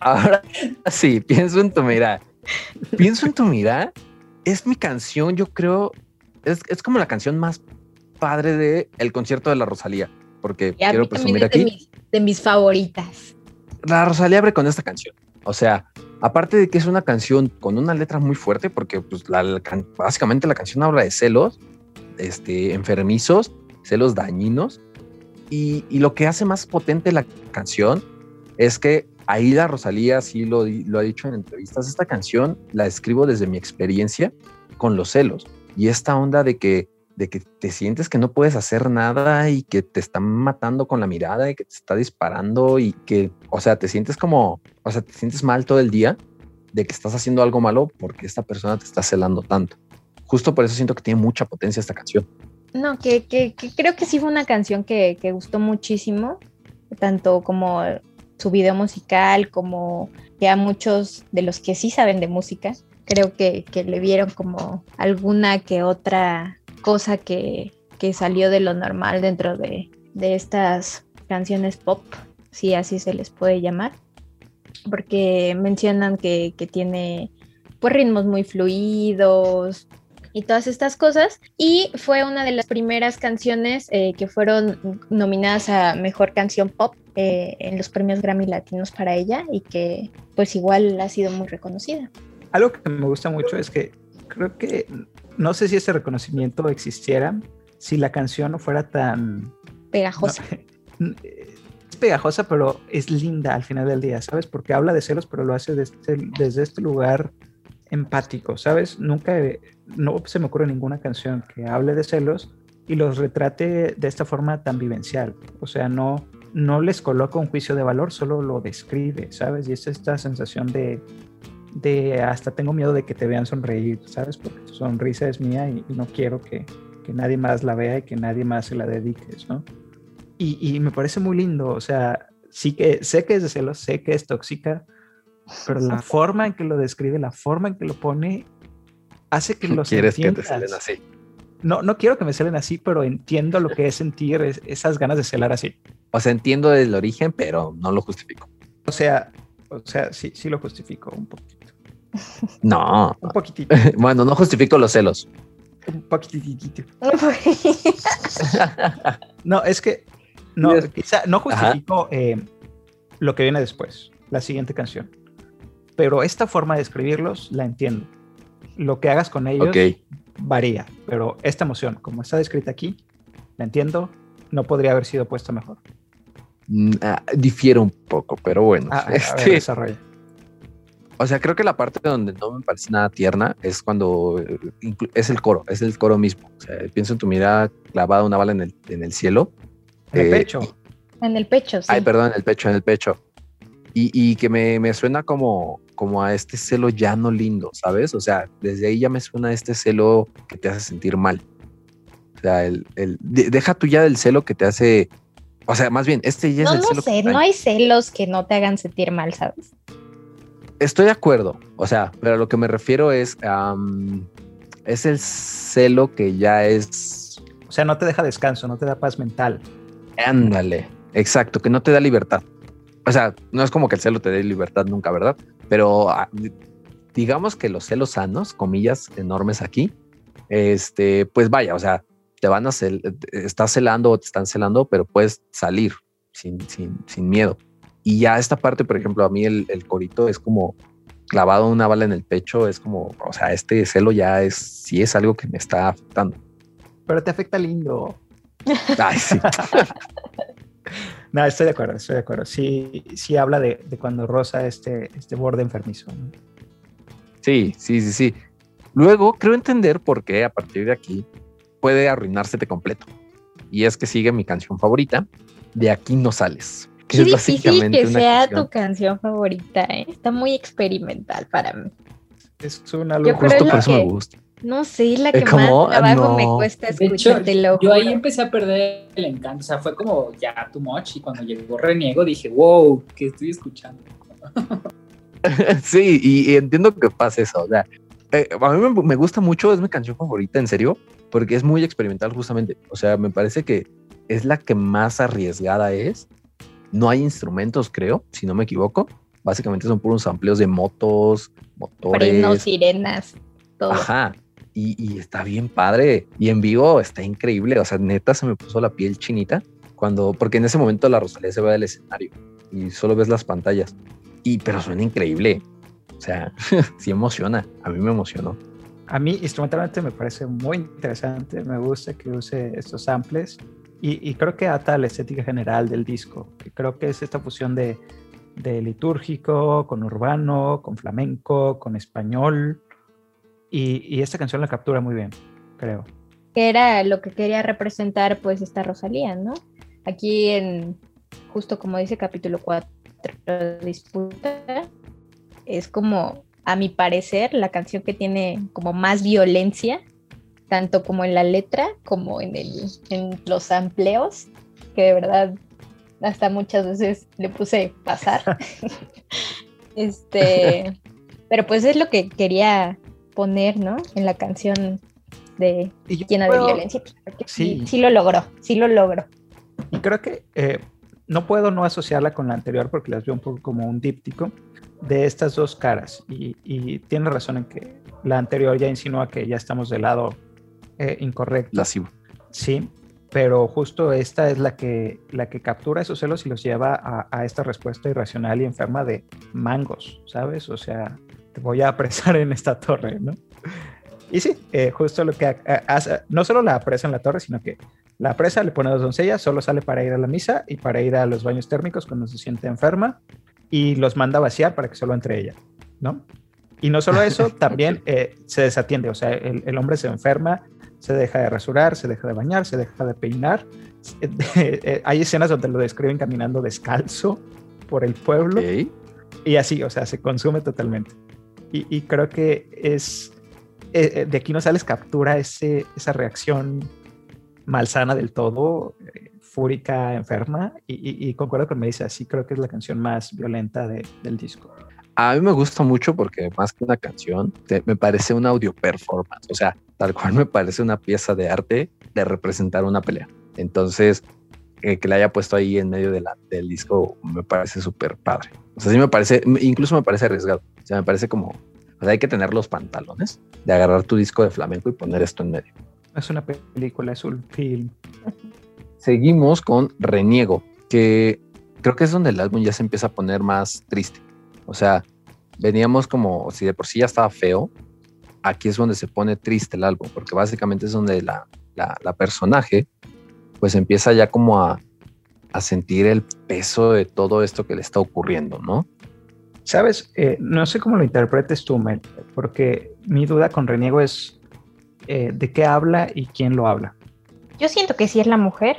Ahora sí, pienso en tu mira. Pienso en tu mira. Es mi canción, yo creo, es, es como la canción más padre de el concierto de la Rosalía, porque y quiero presumir es aquí. Mis, de mis favoritas. La Rosalía abre con esta canción. O sea, aparte de que es una canción con una letra muy fuerte, porque pues, básicamente la canción habla de celos este, enfermizos, celos dañinos, y, y, lo que hace más potente la canción es que ahí la Rosalía sí lo, lo ha dicho en entrevistas, esta canción la escribo desde mi experiencia con los celos, y esta onda de que de que te sientes que no puedes hacer nada y que te están matando con la mirada y que te está disparando y que, o sea, te sientes como, o sea, te sientes mal todo el día de que estás haciendo algo malo porque esta persona te está celando tanto. Justo por eso siento que tiene mucha potencia esta canción. No, que, que, que creo que sí fue una canción que, que, gustó muchísimo, tanto como su video musical, como que a muchos de los que sí saben de música, creo que, que le vieron como alguna que otra cosa que, que, salió de lo normal dentro de, de, estas canciones pop, si así se les puede llamar, porque mencionan que, que tiene pues ritmos muy fluidos y todas estas cosas y fue una de las primeras canciones eh, que fueron nominadas a mejor canción pop eh, en los premios Grammy Latinos para ella y que pues igual ha sido muy reconocida. Algo que me gusta mucho es que creo que no sé si ese reconocimiento existiera si la canción no fuera tan pegajosa. No, es pegajosa, pero es linda al final del día, ¿sabes? Porque habla de celos, pero lo hace desde, desde este lugar empático, ¿sabes? Nunca, no se me ocurre ninguna canción que hable de celos y los retrate de esta forma tan vivencial. O sea, no, no les coloca un juicio de valor, solo lo describe, ¿sabes? Y es esta sensación de, de hasta tengo miedo de que te vean sonreír, ¿sabes? Porque tu sonrisa es mía y, y no quiero que, que, nadie más la vea y que nadie más se la dediques, ¿no? Y, y, me parece muy lindo, o sea, sí que sé que es de celos, sé que es tóxica, pero la forma en que lo describe, la forma en que lo pone, hace que los ¿Quieres entiendas. que te celen así? No, no quiero que me celen así, pero entiendo lo que es sentir es, esas ganas de celar así. O sea, entiendo el origen, pero no lo justifico. O sea, o sea, sí, sí lo justifico un poquito. No. un poquitito. (laughs) bueno, no justifico los celos. Un poquitito. no, es que no, quizá no justifico eh, lo que viene después, la siguiente canción. Pero esta forma de escribirlos la entiendo. Lo que hagas con ellos okay. varía, pero esta emoción, como está descrita aquí, la entiendo, no podría haber sido puesta mejor. Mm, ah, difiere un poco, pero bueno. Ah, este, a ver, desarrolla. O sea, creo que la parte donde no me parece nada tierna es cuando es el coro, es el coro mismo. O sea, pienso en tu mirada clavada una bala en el, en el cielo. En el eh, pecho. En el pecho, sí. Ay, perdón, en el pecho, en el pecho. Y, y que me, me, suena como, como a este celo ya no lindo, ¿sabes? O sea, desde ahí ya me suena este celo que te hace sentir mal. O sea, el, el deja tú ya del celo que te hace. O sea, más bien, este ya no, es el no celo. sé, no hay celos que no te hagan sentir mal, ¿sabes? Estoy de acuerdo, o sea, pero a lo que me refiero es, um, es el celo que ya es... O sea, no te deja descanso, no te da paz mental. Ándale, exacto, que no te da libertad. o sea, no es como que el celo te dé libertad nunca, ¿verdad? Pero ah, digamos que los celos sanos, comillas enormes aquí, este, pues vaya, o sea, te van a cel estás celando o te están celando, pero puedes salir sin, sin, sin miedo. Y ya esta parte, por ejemplo, a mí el, el, corito es como clavado una bala en el pecho, es como, o sea, este celo ya es, sí es algo que me está afectando. Pero te afecta lindo. (laughs) Ay, sí. (laughs) no, estoy de acuerdo, estoy de acuerdo. Sí, sí habla de, de cuando rosa este, este borde enfermizo. ¿no? Sí, sí, sí, sí. Luego creo entender por qué a partir de aquí puede arruinársete completo. Y es que sigue mi canción favorita, De aquí no sales. Qué es difícil que sea canción. tu canción favorita, ¿eh? está muy experimental para mí. Es una locura. Justo por eso que, me gusta. No sé, la que más trabajo no. me cuesta escuchar, de hecho, Yo ahí empecé a perder el encanto, o sea, fue como ya too much y cuando llegó Reniego dije, wow, ¿qué estoy escuchando? (laughs) sí, y, y, entiendo que pasa eso, o sea, eh, a mí me, me, gusta mucho, es mi canción favorita, en serio, porque es muy experimental justamente, o sea, me parece que es la que más arriesgada es, no hay instrumentos, creo, si no me equivoco, básicamente son puros amplios de motos, motores. Frenos, sirenas, todo. Ajá, y, y, está bien padre. Y en vivo está increíble. O sea, neta se me puso la piel chinita cuando, porque en ese momento la Rosalía se va del escenario y solo ves las pantallas. Y, pero suena increíble. O sea, (laughs) sí emociona. A mí me emocionó. A mí instrumentalmente me parece muy interesante. Me gusta que use estos samples y, creo que ata la estética general del disco. Creo que es esta fusión de, litúrgico con urbano, con flamenco, con español y, y, esta canción la captura muy bien, creo. Que era lo que quería representar pues esta Rosalía, ¿no? Aquí en, justo como dice capítulo 4, disputa, es como, a mi parecer, la canción que tiene como más violencia, tanto como en la letra como en, el, en los amplios, que de verdad hasta muchas veces le puse pasar. (laughs) este, pero pues es lo que quería poner, ¿no? En la canción de llena puedo, de violencia. Sí. sí. lo logró, sí lo logró. Y creo que eh, no puedo no asociarla con la anterior porque las veo un poco como un díptico de estas dos caras. Y, y tiene razón en que la anterior ya insinúa que ya estamos del lado eh, incorrecto. Lascivo. Sí, pero justo esta es la que, la que captura esos celos y los lleva a, a esta respuesta irracional y enferma de mangos, ¿sabes? O sea, te voy a apresar en esta torre, ¿no? Y sí, eh, justo lo que hace, no solo la apresa en la torre, sino que la apresa, le pone dos doncellas, solo sale para ir a la misa y para ir a los baños térmicos cuando se siente enferma y los manda a vaciar para que solo entre ella, ¿no? Y no solo eso, (laughs) también eh, se desatiende, o sea, el, el, hombre se enferma, se deja de rasurar, se deja de bañar, se deja de peinar. (laughs) Hay escenas donde lo describen caminando descalzo por el pueblo okay. y así, o sea, se consume totalmente. Y, y creo que es, eh, de aquí no sales captura ese, esa reacción malsana del todo, eh, fúrica, enferma, y, y, y, concuerdo con me dice, así creo que es la canción más violenta de, del disco. A mí me gusta mucho porque más que una canción, te, me parece un audio performance, o sea, tal cual me parece una pieza de arte de representar una pelea. Entonces, eh, que la haya puesto ahí en medio de la, del disco me parece súper padre. O sea, sí me parece, incluso me parece arriesgado. O sea, me parece como, o sea, hay que tener los pantalones de agarrar tu disco de flamenco y poner esto en medio. Es una película, es un film. (laughs) Seguimos con Reniego, que creo que es donde el álbum ya se empieza a poner más triste. O sea, veníamos como, si de por sí ya estaba feo, aquí es donde se pone triste el álbum, porque básicamente es donde la, la, la personaje pues empieza ya como a, a, sentir el peso de todo esto que le está ocurriendo, ¿no? Sabes, eh, no sé cómo lo interpretes tú, Mel, porque mi duda con Reniego es eh, de qué habla y quién lo habla. Yo siento que sí es la mujer.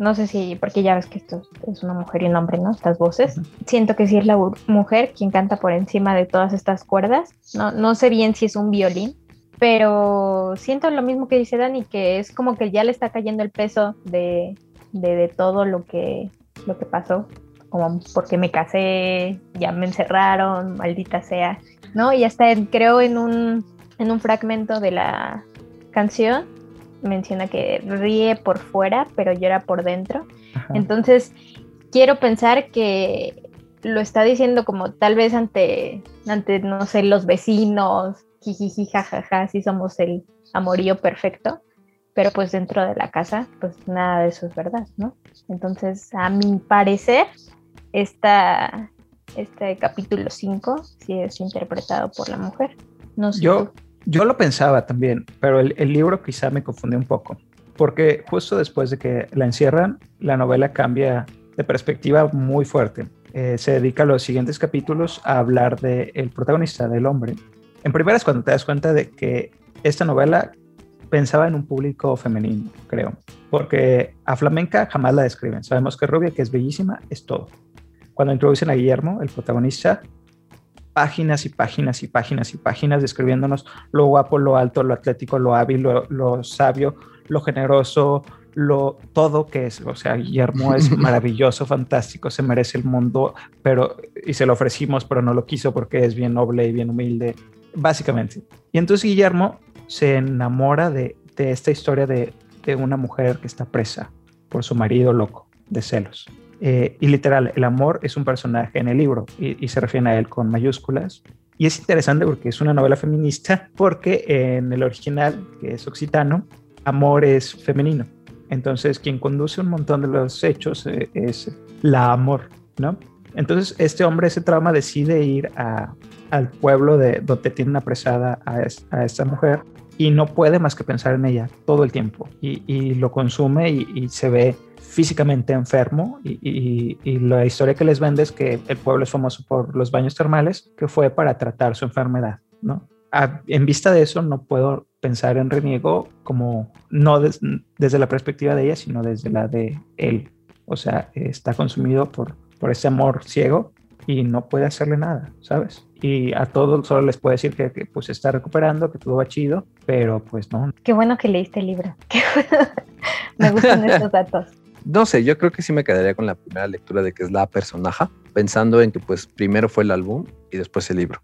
No sé si, porque ya ves que esto es una mujer y un hombre, ¿no? Estas voces. Uh -huh. Siento que sí es la mujer quien canta por encima de todas estas cuerdas. No, no sé bien si es un violín, pero siento lo mismo que dice Dani, que es como que ya le está cayendo el peso de, de, de todo lo que, lo que pasó, como porque me casé, ya me encerraron, maldita sea, ¿no? Y hasta creo en un, en un fragmento de la canción menciona que ríe por fuera, pero llora por dentro. Ajá. Entonces, quiero pensar que lo está diciendo como tal vez ante, ante no sé, los vecinos, jijiji, jajaja, si somos el amorío perfecto, pero pues dentro de la casa, pues nada de eso es verdad, ¿no? Entonces, a mi parecer, esta, este capítulo 5 sí es interpretado por la mujer. No sé yo, yo lo pensaba también, pero el, libro quizá me confundió un poco, porque justo después de que la encierran, la novela cambia de perspectiva muy fuerte. Eh, se dedica a los siguientes capítulos a hablar del el protagonista, del hombre. En primera es cuando te das cuenta de que esta novela pensaba en un público femenino, creo, porque a Flamenca jamás la describen. Sabemos que rubia, que es bellísima, es todo. Cuando introducen a Guillermo, el protagonista, páginas y páginas y páginas y páginas describiéndonos lo guapo, lo alto, lo atlético, lo hábil, lo, lo sabio, lo generoso, lo todo que es, o sea, Guillermo es (laughs) maravilloso, fantástico, se merece el mundo, pero y se lo ofrecimos, pero no lo quiso porque es bien noble y bien humilde, básicamente. Y entonces Guillermo se enamora de, de esta historia de, de, una mujer que está presa por su marido loco de celos. Eh, y literal, el amor es un personaje en el libro y, se refiere a él con mayúsculas. Y es interesante porque es una novela feminista, porque en el original, que es occitano, amor es femenino. Entonces, quien conduce un montón de los hechos eh, es la amor, ¿no? Entonces, este hombre, ese trauma, decide ir al pueblo de donde tienen apresada a, es, a, esta mujer y no puede más que pensar en ella todo el tiempo y, lo consume y, se ve físicamente enfermo y, y, la historia que les vende es que el pueblo es famoso por los baños termales, que fue para tratar su enfermedad, ¿no? A, en vista de eso, no puedo pensar en Reniego como no des, desde la perspectiva de ella, sino desde la de él. O sea, está consumido por, por ese amor ciego y no puede hacerle nada, ¿sabes? Y a todos solo les puede decir que, que pues está recuperando, que todo va chido, pero pues no. Qué bueno que leíste el libro. (laughs) me gustan (laughs) estos datos. No sé, yo creo que sí me quedaría con la primera lectura de que es la personaje, pensando en que pues primero fue el álbum y después el libro.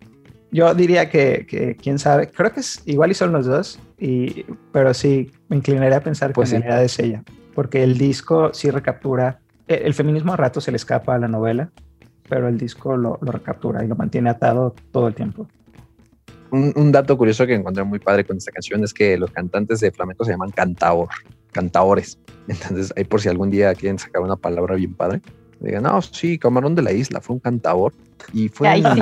Yo diría que, que, quién sabe, creo que es igual y son los dos, y, pero sí, me inclinaría a pensar pues que sí. en realidad es ella, porque el disco sí recaptura, el, el, feminismo a rato se le escapa a la novela, pero el disco lo, lo recaptura y lo mantiene atado todo el tiempo. Un, un, dato curioso que encontré muy padre con esta canción es que los cantantes de flamenco se llaman cantaor, cantaores. (laughs) Entonces, ahí por si algún día quieren sacar una palabra bien padre, digan, no, sí, Camarón de la Isla fue un cantador y fue Ay, un, sí.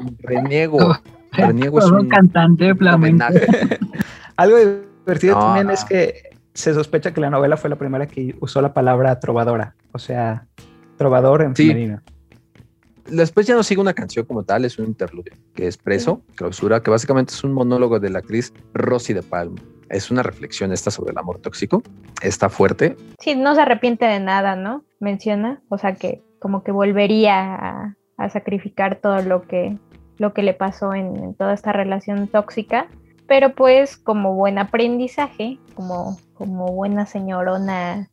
un reniego. Reniego es un, un cantante flamenco. (laughs) Algo divertido No, también no. es que se sospecha que la novela fue la primera que usó la palabra trovadora, o sea, trovador en Sí. femenino. Después ya no sigue una canción como tal, es un interludio, que es Preso, clausura, que básicamente es un monólogo de la actriz Rosy de Palma. Es una reflexión esta sobre el amor tóxico. Está fuerte. Sí, no se arrepiente de nada, ¿no? Menciona, o sea que como que volvería a, a sacrificar todo lo que, lo que le pasó en, en, toda esta relación tóxica, pero pues como buen aprendizaje, como, como buena señorona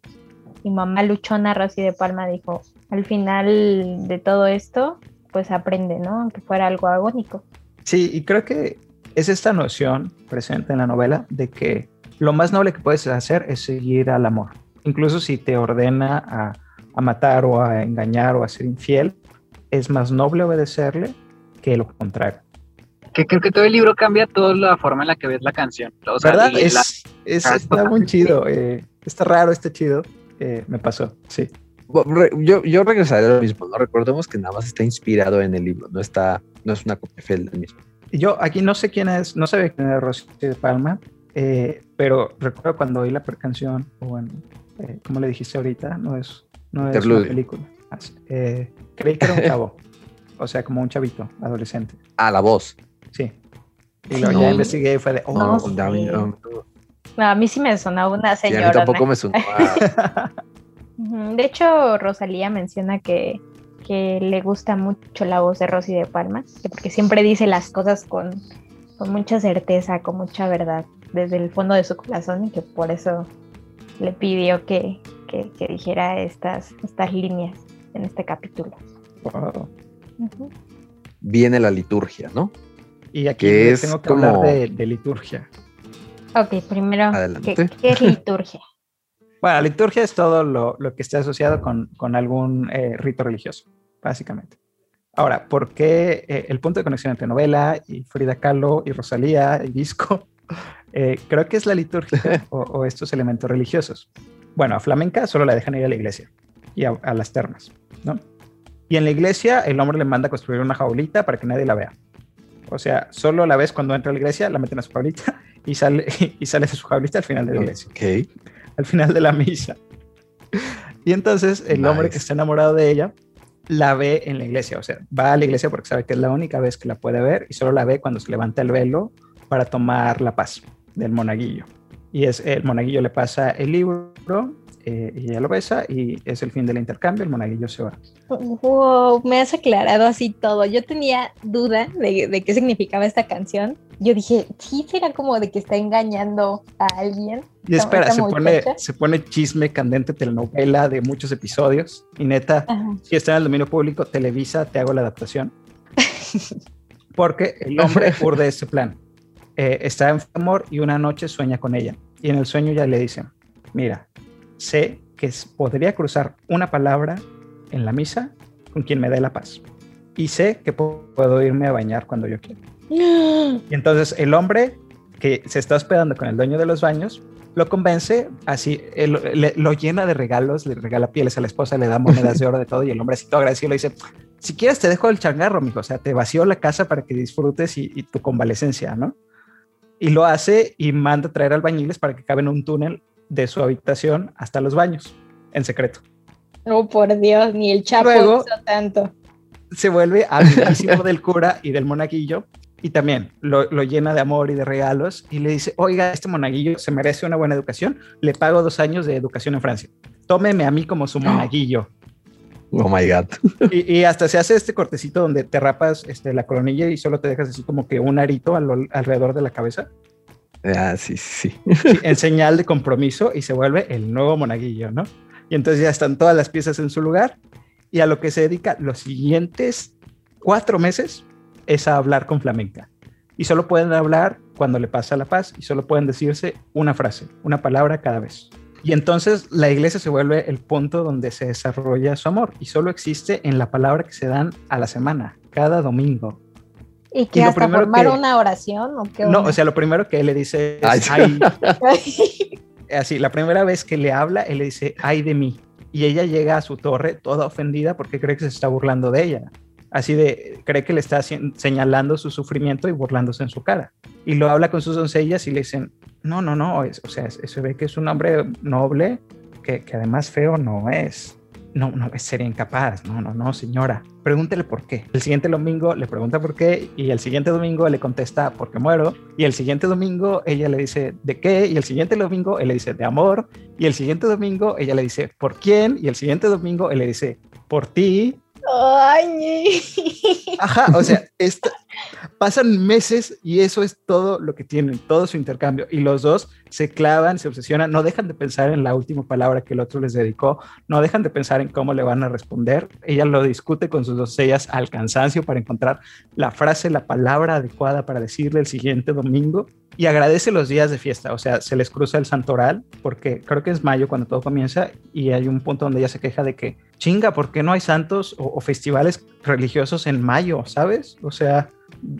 y mamá luchona, Rosy de Palma dijo, al final de todo esto, pues aprende, ¿no? Aunque fuera algo agónico. Sí, y creo que es esta noción presente en la novela de que lo más noble que puedes hacer es seguir al amor. Incluso si te ordena a, a matar o a engañar o a ser infiel, es más noble obedecerle que lo contrario. Que creo que todo el libro cambia toda la forma en la que ves la canción. O sea, ¿Verdad? la- Es, es- está muy chido. eh, está raro, está chido. eh, me pasó, sí. Yo, yo regresaré a lo mismo, ¿no? Recordemos que nada más está inspirado en el libro, no está, no es una copia fiel del mismo. Yo aquí no sé quién es, no sabía quién era Rosy de Palma, eh, pero recuerdo cuando oí la canción, o bueno, eh, como le dijiste ahorita, no es, no es una película. Así, eh, creí que era un (laughs) chavo, o sea, como un chavito, adolescente. Ah, la voz. Sí. Y luego No. ya investigué y fue de, oh, No, sí. David, no. A mí sí me sonaba una Sí, a mí señora. tampoco me sonó. a- (laughs) De hecho, Rosalía menciona que, que le gusta mucho la voz de Rosy de Palma, que porque siempre dice las cosas con, con mucha certeza, con mucha verdad, desde el fondo de su corazón y que por eso le pidió que, que- que dijera estas, estas líneas en este capítulo. wow. Viene la liturgia, ¿no? Y aquí Que es tengo que como- hablar de, de liturgia. Ok, primero. ¿qué, qué es liturgia? Bueno, liturgia es todo lo, lo que esté asociado con, con algún eh, rito religioso, básicamente. Ahora, ¿por qué eh, el punto de conexión entre novela y Frida Kahlo y Rosalía y disco? (laughs) Eh, creo que es la liturgia (laughs) o, estos elementos religiosos. Bueno, a flamenca solo la dejan ir a la iglesia y a, a, las termas, ¿no? Y en la iglesia el hombre le manda a construir una jaulita para que nadie la vea. O sea, solo la ves cuando entra a la iglesia, la meten a su jaulita (laughs) y sale, y sale de su jaulita al final de la iglesia. Okay. Al final de la misa. Y entonces el hombre que está enamorado de ella la ve en la iglesia, o sea, va a la iglesia porque sabe que es la única vez que la puede ver y solo la ve cuando se levanta el velo para tomar la paz del monaguillo. Y es el monaguillo le pasa el libro eh, y ella lo besa y es el fin del intercambio, el monaguillo se va. Wow, me has aclarado así todo. Yo tenía duda de, qué significaba esta canción. Yo dije, sí, será como de que está engañando a alguien. Y espera, se pone, se pone chisme candente telenovela de muchos episodios. Y neta, si está en el dominio público, Televisa, te hago la adaptación. (laughs) Porque el hombre (laughs) urde ese plan. Eh, está en amor y una noche sueña con ella. Y en el sueño ya le dicen, mira, sé que podría cruzar una palabra en la misa con quien me dé la paz. Y sé que puedo irme a bañar cuando yo quiera. (gasps) Y entonces el hombre que se está hospedando con el dueño de los baños lo convence, así lo llena de regalos, le regala pieles a la esposa, le da monedas de oro de todo y el hombre así todo agradecido le dice, si quieres te dejo el changarro, mijo, o sea, te vacío la casa para que disfrutes y, y tu convalecencia, ¿no? Y lo hace y manda a traer albañiles para que caben un túnel de su habitación hasta los baños, en secreto. Oh, por Dios, ni el chapo hizo tanto. Se vuelve amiguísimo del cura y del monaguillo y también lo, llena de amor y de regalos y le dice, oiga, este monaguillo se merece una buena educación, le pago dos años de educación en Francia. Tómeme a mí como su (gasps) monaguillo. Oh my God. (laughs) Y, hasta se hace este cortecito donde te rapas este, la coronilla y solo te dejas así como que un arito alrededor de la cabeza. Ah, sí, sí. En señal de compromiso y se vuelve el nuevo monaguillo, ¿no? Y entonces ya están todas las piezas en su lugar y a lo que se dedica los siguientes cuatro meses es a hablar con flamenca. Y solo pueden hablar cuando le pasa la paz y solo pueden decirse una frase, una palabra cada vez. Y entonces la iglesia se vuelve el punto donde se desarrolla su amor y solo existe en la palabra que se dan a la semana, cada domingo. ¿Y que hasta formar una oración o qué? No, o sea, lo primero que él le dice es, (laughs) así, la primera vez que le habla, él le dice, ay de mí. Y ella llega a su torre toda ofendida porque cree que se está burlando de ella. Así de, cree que le está señalando su sufrimiento y burlándose en su cara. Y lo habla con sus doncellas y le dicen, no, no, no, o sea, se ve que es un hombre noble, que, además feo no es no, no, sería incapaz, no, no, no, señora, pregúntele por qué. El siguiente domingo le pregunta por qué y el siguiente domingo le contesta porque muero. Y el siguiente domingo ella le dice de qué y el siguiente domingo él le dice de amor y el siguiente domingo ella le dice por quién y el siguiente domingo él le dice por ti. Ajá, o sea, pasan meses y eso es todo lo que tienen, todo su intercambio. Y los dos se clavan, se obsesionan, no dejan de pensar en la última palabra que el otro les dedicó, no dejan de pensar en cómo le van a responder. Ella lo discute con sus dos ellas al cansancio para encontrar la frase, la palabra adecuada para decirle el siguiente domingo y agradece los días de fiesta, o sea, se les cruza el santoral, porque creo que es mayo cuando todo comienza y hay un punto donde ella se queja de que, chinga, ¿por qué no hay santos o, festivales religiosos en mayo, sabes? O sea,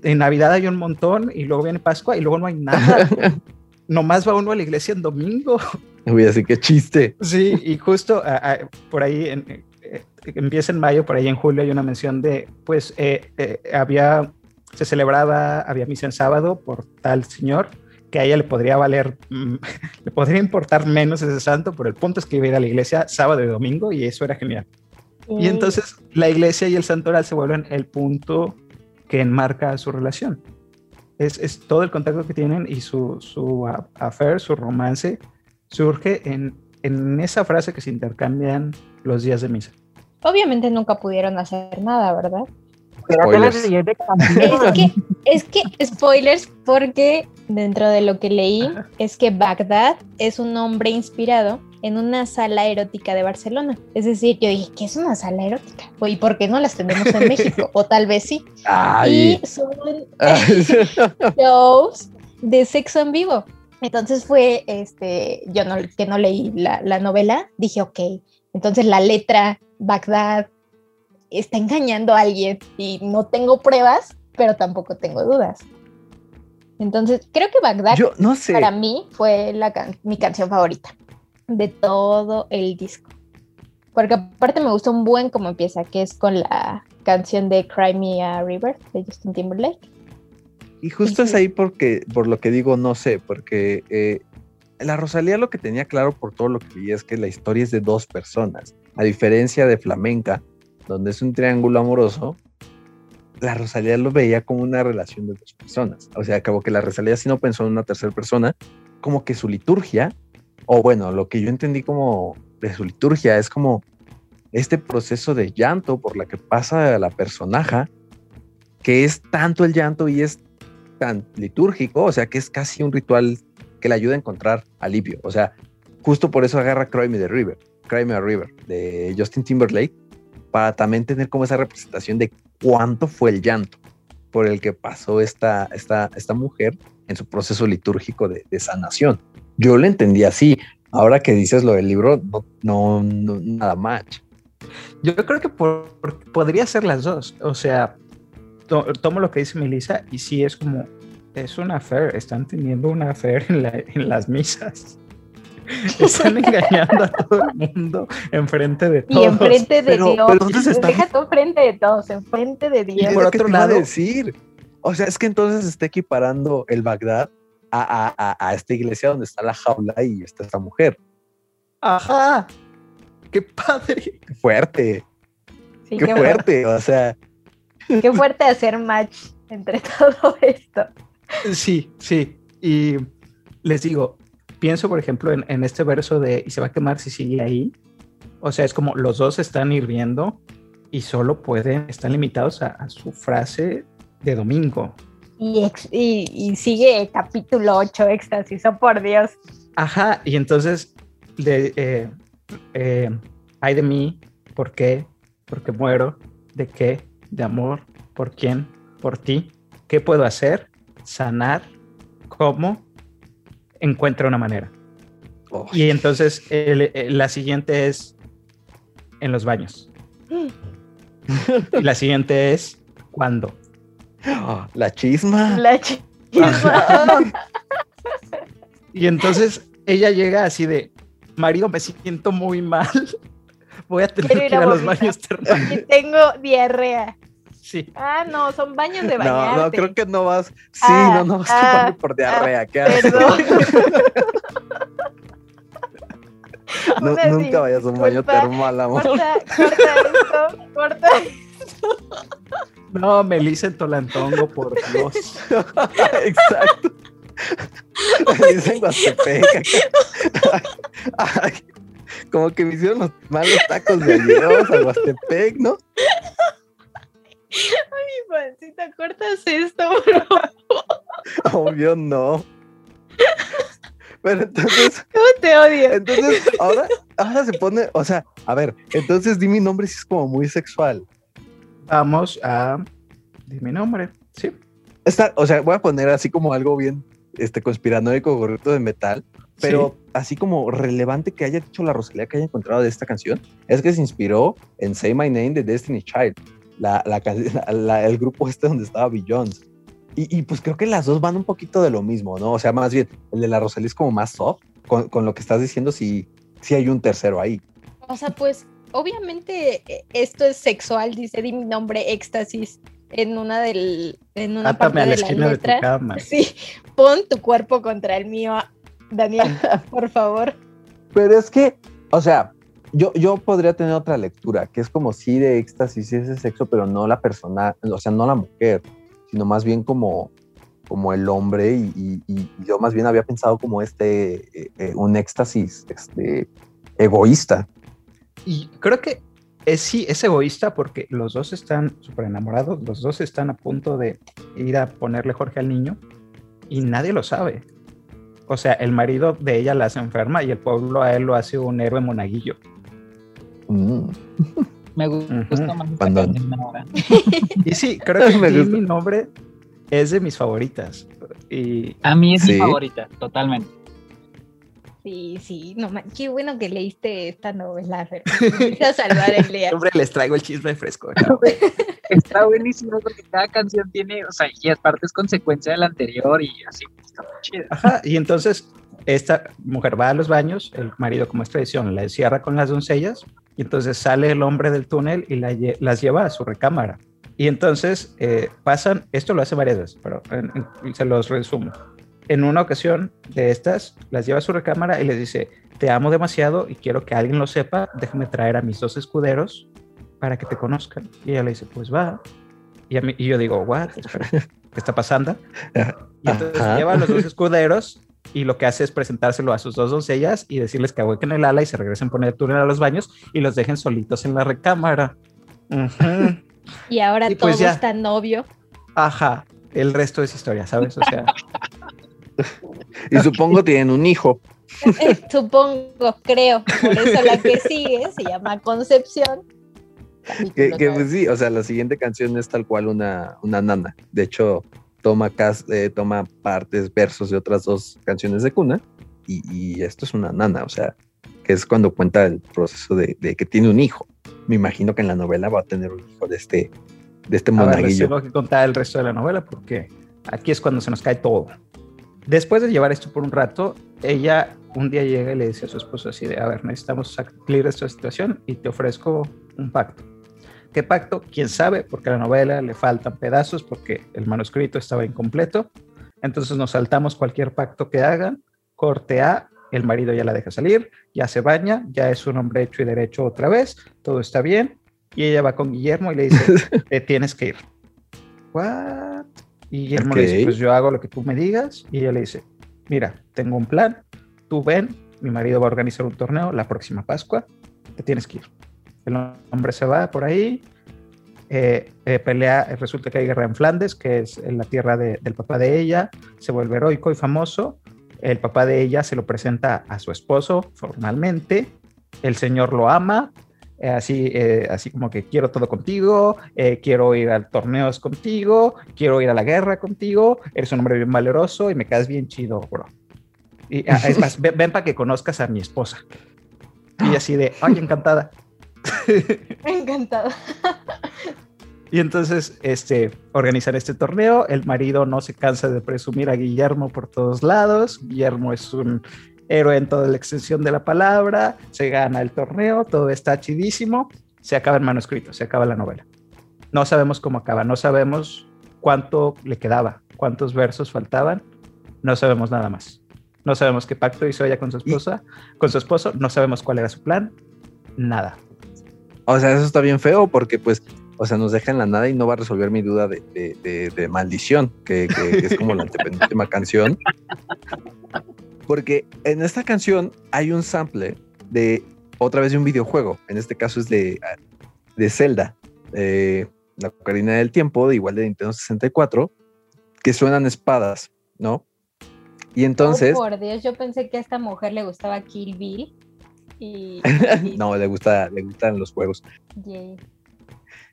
en Navidad hay un montón y luego viene Pascua y luego no hay nada. (laughs) Nomás va uno a la iglesia en domingo. Voy a decir qué chiste. Sí, y justo por ahí en, eh, empieza en mayo, por ahí en julio hay una mención de, pues eh, eh, había se celebraba, había misa en sábado por tal señor, que a ella le podría valer, mm, (laughs) le podría importar menos ese santo, pero el punto es que iba a ir a la iglesia sábado y domingo y eso era genial. Y entonces la iglesia y el santoral se vuelven el punto que enmarca su relación. Es, es todo el contacto que tienen y su, su affair, su romance, surge en, en esa frase que se intercambian los días de misa. Obviamente nunca pudieron hacer nada, ¿verdad? Es que, es que, spoilers, porque dentro de lo que leí es que Bagdad es un hombre inspirado en una sala erótica de Barcelona. Es decir, yo dije, ¿qué es una sala erótica? ¿Y por qué no las tenemos en México? O tal vez sí. Y son (laughs) shows de sexo en vivo. Entonces fue, este, yo no, que no leí la, la novela, dije, ok, entonces la letra Bagdad, está engañando a alguien y no tengo pruebas, pero tampoco tengo dudas. Entonces, creo que Bagdad Yo no sé. para mí fue la can- mi canción favorita de todo el disco. Porque aparte me gustó un buen como empieza, que es con la canción de Cry Me a River de Justin Timberlake. Y justo es ahí porque, por lo que digo, no sé, porque eh, la Rosalía lo que tenía claro por todo lo que vi es que la historia es de dos personas. A diferencia de Flamenca, donde es un triángulo amoroso, la Rosalía lo veía como una relación de dos personas. O sea, como que la Rosalía sí no pensó en una tercera persona, como que su liturgia, o bueno, lo que yo entendí como de su liturgia es como este proceso de llanto por la que pasa la personaje, que es tanto el llanto y es tan litúrgico, o sea, que es casi un ritual que le ayuda a encontrar alivio. O sea, justo por eso agarra Cry Me the River, Cry Me a River de Justin Timberlake, para también tener como esa representación de cuánto fue el llanto por el que pasó esta, esta, esta mujer en su proceso litúrgico de sanación. Yo lo entendí así. Ahora que dices lo del libro, no, no, no nada match. Yo creo que por- por- podría ser las dos. O sea, to- tomo lo que dice Melissa y sí es como, es una affair, están teniendo una affair en, la- en las misas. (laughs) Están engañando a todo el mundo enfrente de Y todos. enfrente de pero- Dios. pero entonces está- Deja tú enfrente de todos, enfrente de Y Dios. es por otro lado- decir. O sea, es que entonces está equiparando el Bagdad a, a- a- a esta iglesia donde está la jaula y está esta mujer. Ajá. Qué padre. Qué fuerte, Sí, qué qué, fuerte. O sea, qué fuerte hacer match entre (laughs) todo esto. Sí, sí. Y les digo, pienso, por ejemplo, en, en este verso de y se va a quemar si sigue ahí. O sea, es como los dos están hirviendo y solo pueden, están limitados a, a su frase de domingo. Y, ex- y, y sigue capítulo 8, éxtasis, oh por Dios. Ajá, y entonces, de, eh, eh, ay de mí, ¿por qué? ¿Por qué muero? ¿De qué? ¿De amor? ¿Por quién? ¿Por ti? ¿Qué puedo hacer? ¿Sanar? ¿Cómo? Encuentra una manera. oh, Y entonces el- el- la siguiente es en los baños. (gasps) Y la siguiente es ¿cuándo? (gasps) la chisma. La chisma. (laughs) Y entonces ella llega así de, marido, me siento muy mal. (laughs) Voy a tener Quiero que ir a a los vomitar". baños (laughs) y termales. tengo diarrea. Sí. Ah, no, son baños de No, bañarte. no, creo que no vas. Sí, Ah, no, no vas ah, a tomar por diarrea. qué. Perdón. No, Una nunca vayas a un baño termal, amor. Corta, corta esto, corta. No, Melissa en Tolantongo, por Dios. (laughs) Exacto. (laughs) Dicen Guastepec. Ay, como que me hicieron los malos tacos de ayer a Guastepec, ¿no? Mi pancita, cortas esto, bro. Obvio no. Pero entonces, ¿Cómo te odio? entonces, ahora, ahora se pone, o sea, a ver, entonces di mi nombre si es como muy sexual. Vamos a... Dime mi nombre. Sí. Está, o sea, voy a poner así como algo bien este conspiranoico gorrito de metal, pero así como relevante que haya dicho la Rosalía que haya encontrado de esta canción, es que se inspiró en Say My Name de Destiny Child, la, (laughs) la- la- el grupo este donde estaba Beyoncé. Y, y pues creo que las dos van un poquito de lo mismo, ¿no? O sea, más bien, el de la Rosalía es como más soft, con, con lo que estás diciendo, si, si hay un tercero ahí. O sea, pues obviamente eh, esto es sexual, dice di mi nombre, éxtasis, en una del, en una Átame parte a la de la esquina de tu letra. cama. (laughs) Sí, pon tu cuerpo contra el mío, Daniela, (laughs) (laughs) por favor. Pero es que, o sea, yo, yo podría tener otra lectura, que es como sí de éxtasis, sí ese sexo, pero no la persona, o sea, no la mujer, sino más bien como, como el hombre, y, y- y yo más bien había pensado como este, eh, eh, un éxtasis este, egoísta. Y creo que es, sí, es egoísta porque los dos están súper enamorados, los dos están a punto de ir a ponerle Jorge al niño y nadie lo sabe. O sea, el marido de ella la hace enferma y el pueblo a él lo hace un héroe monaguillo. Mm. Me gusta más Cuando- canción ahora. Y sí, creo que (laughs) Me Di gusta. mi nombre es de mis favoritas. Y A mí es Sí. mi favorita, totalmente. Sí, sí, no man, qué bueno que leíste esta novela, Fer. (laughs) Me a salvar el día. Hombre, les traigo el chisme fresco. (laughs) Está buenísimo porque cada canción tiene, o sea, y aparte es consecuencia de la anterior y así, está muy chida. Ajá, y entonces esta mujer va a los baños, el marido, como es tradición, la encierra con las doncellas, y entonces sale el hombre del túnel y la lle- las lleva a su recámara. Y entonces eh, pasan, esto lo hace varias veces, pero en- en- se los resumo. En una ocasión de estas, las lleva a su recámara y les dice, te amo demasiado y quiero que alguien lo sepa, déjame traer a mis dos escuderos para que te conozcan. Y ella le dice, pues va. Y, a mí- y yo digo, what? Espera, ¿Qué está pasando? Y entonces Ajá. lleva a los dos escuderos y lo que hace es presentárselo a sus dos doncellas y decirles que ahuequen el ala y se regresen por el túnel a los baños y los dejen solitos en la recámara. Y ahora Y pues todo ya. está novio. Ajá, el resto es historia, ¿sabes? O sea, Y supongo tienen un hijo. Eh, Supongo, creo. Por eso la que sigue se llama Concepción. Que, que, pues sí, o sea, la siguiente canción es tal cual una, una nana. De hecho, toma, cas- eh, toma partes, versos de otras dos canciones de cuna. Y, y esto es una nana, o sea, que es cuando cuenta el proceso de, de que tiene un hijo. Me imagino que en la novela va a tener un hijo de este, de este monaguillo. tengo que contar el resto de la novela porque aquí es cuando se nos cae todo. Después de llevar esto por un rato, ella un día llega y le dice a su esposo así de, a ver, necesitamos salir de esta situación y te ofrezco un pacto. ¿Qué pacto? ¿Quién sabe? Porque a la novela le faltan pedazos porque el manuscrito estaba incompleto. Entonces nos saltamos cualquier pacto que hagan. Corte A, el marido ya la deja salir, ya se baña, ya es un hombre hecho y derecho otra vez, todo está bien. Y ella va con Guillermo y le dice, (laughs) te tienes que ir. ¿What? Y Guillermo le dice, pues yo hago lo que tú me digas. Y ella le dice, mira, tengo un plan, tú ven, mi marido va a organizar un torneo la próxima Pascua, te tienes que ir. El hombre se va por ahí, eh, eh, pelea, eh, resulta que hay guerra en Flandes, que es en la tierra de- del papá de ella, se vuelve heroico y famoso. El papá de ella se lo presenta a su esposo formalmente, el señor lo ama, eh, así, eh, así como que quiero todo contigo, eh, quiero ir a torneos contigo, quiero ir a la guerra contigo, eres un hombre bien valeroso y me caes bien chido, bro. Y ah, es más, ven, para que conozcas a mi esposa. Y así de, ay, encantada. (laughs) Encantado. Y entonces este, organizan este torneo. El marido no se cansa de presumir a Guillermo por todos lados. Guillermo es un héroe en toda la extensión de la palabra. Se gana el torneo, todo está chidísimo. Se acaba el manuscrito, se acaba la novela. No sabemos cómo acaba, no sabemos cuánto le quedaba, cuántos versos faltaban. No sabemos nada más. No sabemos qué pacto hizo ella con su esposa, con su esposo. No sabemos cuál era su plan. Nada. O sea, eso está bien feo porque pues, o sea, nos deja en la nada y no va a resolver mi duda de, de- de- de maldición, que, que- que es como la (laughs) antepenúltima canción. Porque en esta canción hay un sample de otra vez de un videojuego. En este caso es de, de Zelda, eh, la Ocarina del Tiempo, de igual de Nintendo 64, que suenan espadas, ¿no? Y entonces, Oh, por Dios, yo pensé que a esta mujer le gustaba Kill Bill. Y, y- (laughs) no, le gusta, le gustan los juegos.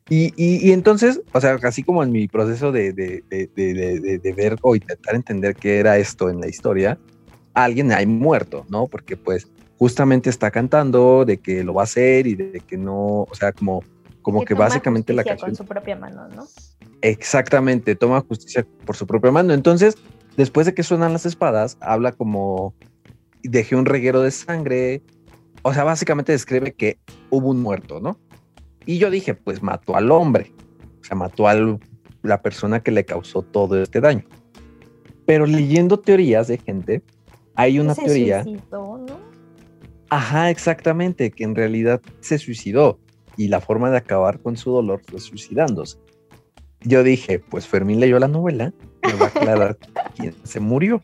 Y, y- y entonces, o sea, así como en mi proceso de- de- de ver o intentar entender qué era esto en la historia, alguien hay muerto, ¿no? Porque pues justamente está cantando de que lo va a hacer y de que no, o sea, como, como que, básicamente la justicia canción... Con su propia mano, ¿no? Exactamente, toma justicia por su propia mano. Entonces, después de que suenan las espadas, habla como dejé un reguero de sangre. O sea, básicamente describe que hubo un muerto, ¿no? Y yo dije, pues mató al hombre. O sea, mató a la persona que le causó todo este daño. Pero leyendo teorías de gente, hay una Se teoría. suicidó, ¿no? Ajá, exactamente, que en realidad se suicidó y la forma de acabar con su dolor fue suicidándose. Yo dije, pues Fermín leyó la novela, me va a aclarar (laughs) quién se murió.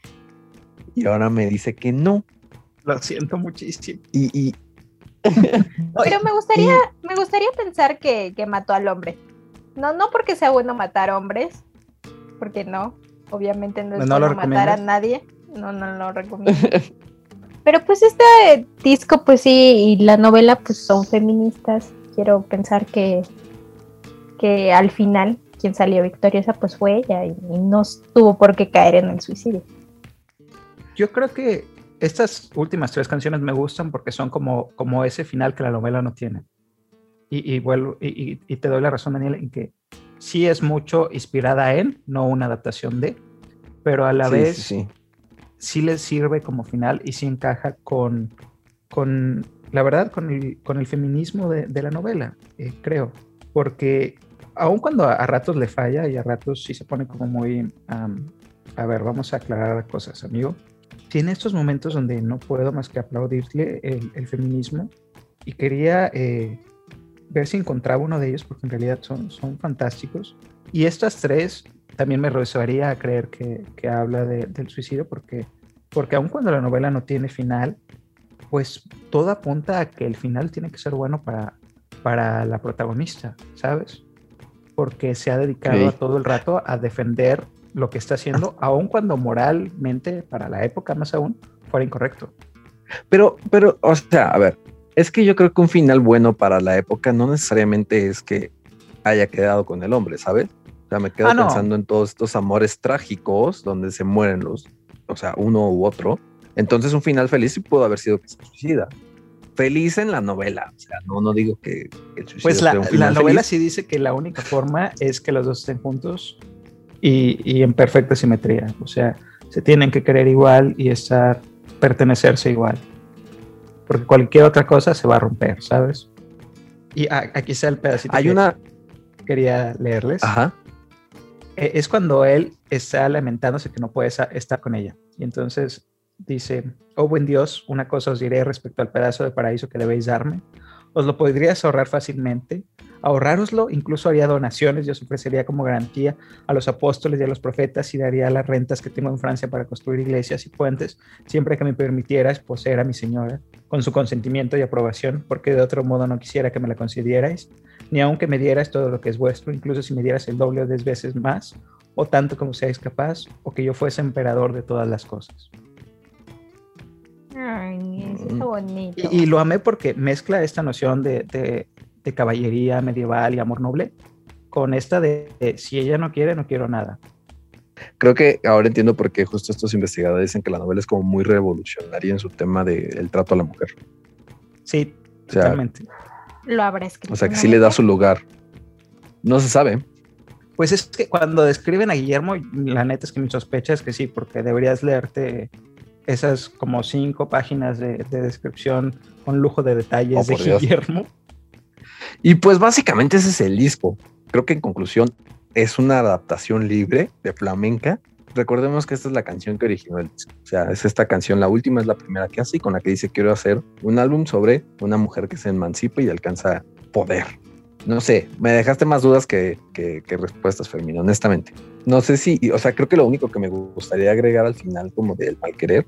Y ahora me dice que no. Lo siento muchísimo. Y, y (laughs) Pero me gustaría, me gustaría pensar que, que mató al hombre. No, no porque sea bueno matar hombres, porque no, obviamente no es ¿No lo bueno matar a nadie. No, no lo (laughs) recomiendo. Pero pues este disco, pues sí, y la novela, pues son feministas. Quiero pensar que, que al final quien salió victoriosa, pues fue ella y, y no tuvo por qué caer en el suicidio. Yo creo que estas últimas tres canciones me gustan porque son como, como ese final que la novela no tiene. Y, y vuelvo, y, y, te doy la razón, Daniel, en que sí es mucho inspirada en, no una adaptación de, pero a la vez sí, sí. Le sirve como final y sí encaja con, con la verdad, con el, con el feminismo de, de la novela, eh, creo. Porque aun cuando a, a, ratos le falla y a ratos sí se pone como muy... Um, a ver, vamos a aclarar cosas, amigo. Tiene estos momentos donde no puedo más que aplaudirle el, el feminismo y quería eh, ver si encontraba uno de ellos porque en realidad son, son fantásticos. Y estas tres también me rehusaría a creer que, que habla de, del suicidio porque, porque aun cuando la novela no tiene final, pues todo apunta a que el final tiene que ser bueno para, para la protagonista, ¿sabes? Porque se ha dedicado sí. todo el rato a defender lo que está haciendo, (laughs) aun cuando moralmente, para la época más aún, fuera incorrecto. Pero, pero, o sea, a ver, es que yo creo que un final bueno para la época no necesariamente es que haya quedado con el hombre, ¿sabes? O sea, me quedo ah, no. pensando en todos estos amores trágicos donde se mueren los, o sea, uno u otro. Entonces, un final feliz sí pudo haber sido que se suicida. Feliz en la novela. O sea, no, no digo que el suicidio Pues la, la novela feliz. sí dice que la única forma es que los dos estén juntos y, y, en perfecta simetría. O sea, se tienen que querer igual y estar, pertenecerse igual. Porque cualquier otra cosa se va a romper, ¿sabes? Y a, aquí está el pedacito. Hay que una. Quería leerles. Ajá. Eh, es cuando él está lamentándose que no puede estar con ella. Y entonces dice: Oh buen Dios, una cosa os diré respecto al pedazo de paraíso que debéis darme. Os lo podrías ahorrar fácilmente, ahorrároslo, incluso haría donaciones, yo os ofrecería como garantía a los apóstoles y a los profetas y daría las rentas que tengo en Francia para construir iglesias y puentes, siempre que me permitierais poseer a mi señora, con su consentimiento y aprobación, porque de otro modo no quisiera que me la concedierais, ni aunque me dierais todo lo que es vuestro, incluso si me dieras el doble o diez veces más, o tanto como seáis capaz, o que yo fuese emperador de todas las cosas. Ay, eso está bonito. Y, y, lo amé porque mezcla esta noción de, de, de, caballería medieval y amor noble con esta de, de, si ella no quiere, no quiero nada. Creo que ahora entiendo por qué justo estos investigadores dicen que la novela es como muy revolucionaria en su tema del de trato a la mujer. Sí, o sea, totalmente. Lo habrá escrito. O sea, que sí le da su lugar. No se sabe. Pues es que cuando describen a Guillermo, la neta es que mi sospecha es que sí, porque deberías leerte esas como cinco páginas de, de descripción con lujo de detalles oh, de Dios. Guillermo. Y pues básicamente ese es el disco. Creo que en conclusión es una adaptación libre de flamenca. Recordemos que esta es la canción que originó el disco. O sea, es esta canción, la última es la primera que hace y con la que dice quiero hacer un álbum sobre una mujer que se emancipa y alcanza poder. No sé, me dejaste más dudas que, que, que respuestas, Fermín, honestamente. No sé si, o sea, creo que lo único que me gustaría agregar al final como del mal querer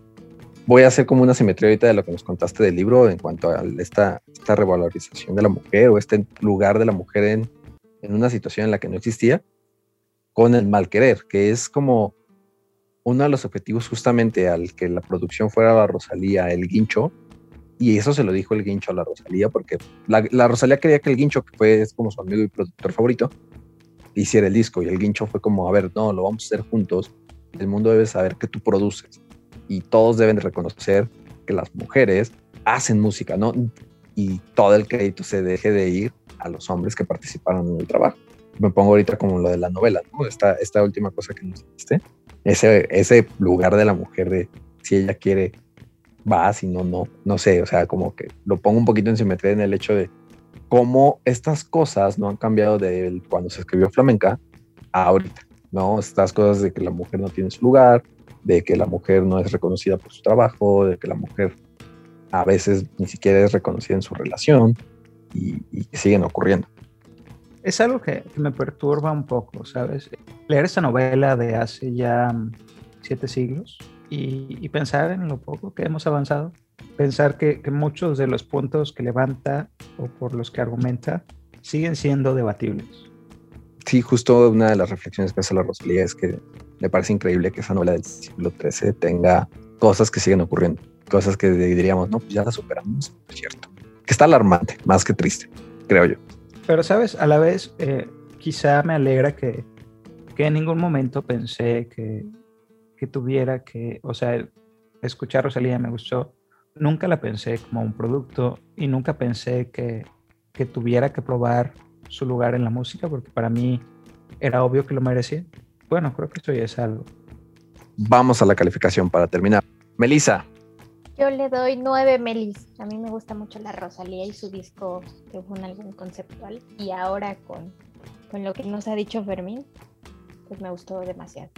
voy a hacer como una simetría ahorita de lo que nos contaste del libro en cuanto a esta, esta revalorización de la mujer o este lugar de la mujer en, en, una situación en la que no existía con el mal querer, que es como uno de los objetivos justamente al que la producción fuera la Rosalía, el guincho, y eso se lo dijo el guincho a la Rosalía, porque la, Rosalía quería que el guincho, que fue como su amigo y productor favorito, hiciera el disco, y el guincho fue como, a ver, no, lo vamos a hacer juntos, el mundo debe saber que tú produces y todos deben reconocer que las mujeres hacen música, ¿no? Y todo el crédito se deje de ir a los hombres que participaron en el trabajo. Me pongo ahorita como lo de la novela, ¿no? Esta, esta última cosa que nos dijiste, ese, ese lugar de la mujer de si ella quiere, va, si no, no, no sé, o sea, como que lo pongo un poquito en simetría en el hecho de cómo estas cosas no han cambiado de cuando se escribió flamenca a ahorita, ¿no? Estas cosas de que la mujer no tiene su lugar, de que la mujer no es reconocida por su trabajo, de que la mujer a veces ni siquiera es reconocida en su relación y, y siguen ocurriendo. Es algo que, me perturba un poco, ¿sabes? Leer esta novela de hace ya siete siglos y, pensar en lo poco que hemos avanzado, pensar que, muchos de los puntos que levanta o por los que argumenta siguen siendo debatibles. Sí, justo una de las reflexiones que hace la Rosalía es que me parece increíble que esa novela del siglo XIII tenga cosas que siguen ocurriendo, cosas que diríamos, no, pues ya las superamos, es cierto. Que está alarmante, más que triste, creo yo. Pero, ¿sabes? A la vez, eh, quizá me alegra que, que, en ningún momento pensé que, que tuviera que, o sea, escuché a Rosalía, me gustó. Nunca la pensé como un producto y nunca pensé que, que tuviera que probar su lugar en la música, porque para mí era obvio que lo merecía. Bueno, creo que esto ya es algo. Vamos a la calificación para terminar. Melissa, Yo le doy nueve Melis. A mí me gusta mucho la Rosalía y su disco, que fue un álbum conceptual. Y ahora con, con lo que nos ha dicho Fermín, pues me gustó demasiado.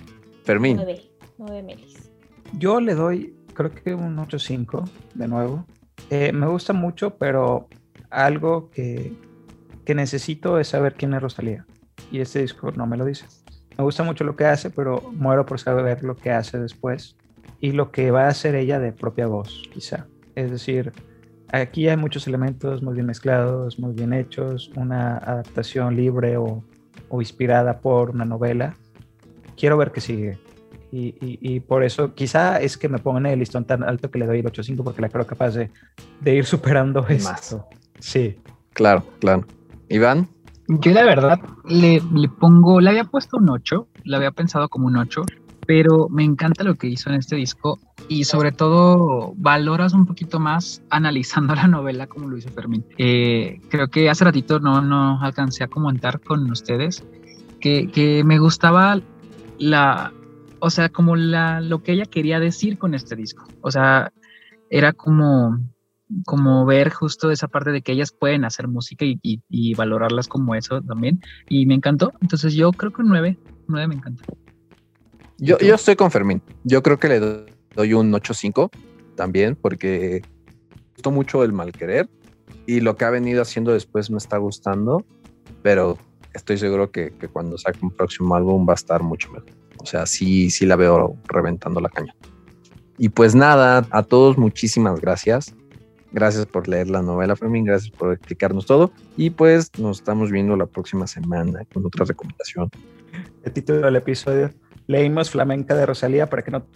Fermín. Nueve, nueve Melis. Yo le doy, creo que un 8.5 de nuevo. Eh, me gusta mucho, pero algo que, que necesito es saber quién es Rosalía. Y este disco no me lo dice. Me gusta mucho lo que hace, pero muero por saber lo que hace después y lo que va a hacer ella de propia voz, quizá. Es decir, aquí hay muchos elementos muy bien mezclados, muy bien hechos, una adaptación libre o, o inspirada por una novela. Quiero ver qué sigue. Y, y- y por eso quizá es que me pongan el listón tan alto que le doy el 8.5 porque la creo capaz de, de ir superando Más. esto. Sí. Claro, claro. Iván, Yo la verdad le, le pongo, le había puesto un 8, le había pensado como un 8, pero me encanta lo que hizo en este disco y sobre todo valoras un poquito más analizando (laughs) la novela como lo hizo Fermín. Eh, creo que hace ratito no, no alcancé a comentar con ustedes que, que me gustaba la, o sea, como la, lo que ella quería decir con este disco. O sea, era como, como ver justo esa parte de que ellas pueden hacer música y, y- y valorarlas como eso también. Y me encantó. Entonces yo creo que un 9, 9 me encanta. Yo, yo estoy con Fermín. Yo creo que le do- doy un 8.5 también porque me gustó mucho el mal querer y lo que ha venido haciendo después me está gustando, pero estoy seguro que, que cuando saque un próximo álbum va a estar mucho mejor. O sea, sí, sí la veo reventando la caña. Y pues nada, a todos muchísimas gracias. Gracias por leer la novela, Fermín. Gracias por explicarnos todo. Y pues nos estamos viendo la próxima semana con otra recomendación. El título del episodio. Leímos Flamenca de Rosalía para que no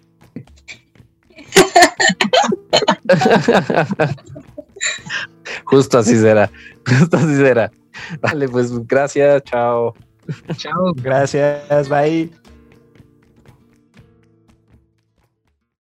(laughs) Justo así será. Justo así será. Vale, pues gracias. Chao. Chao. Gracias, bye.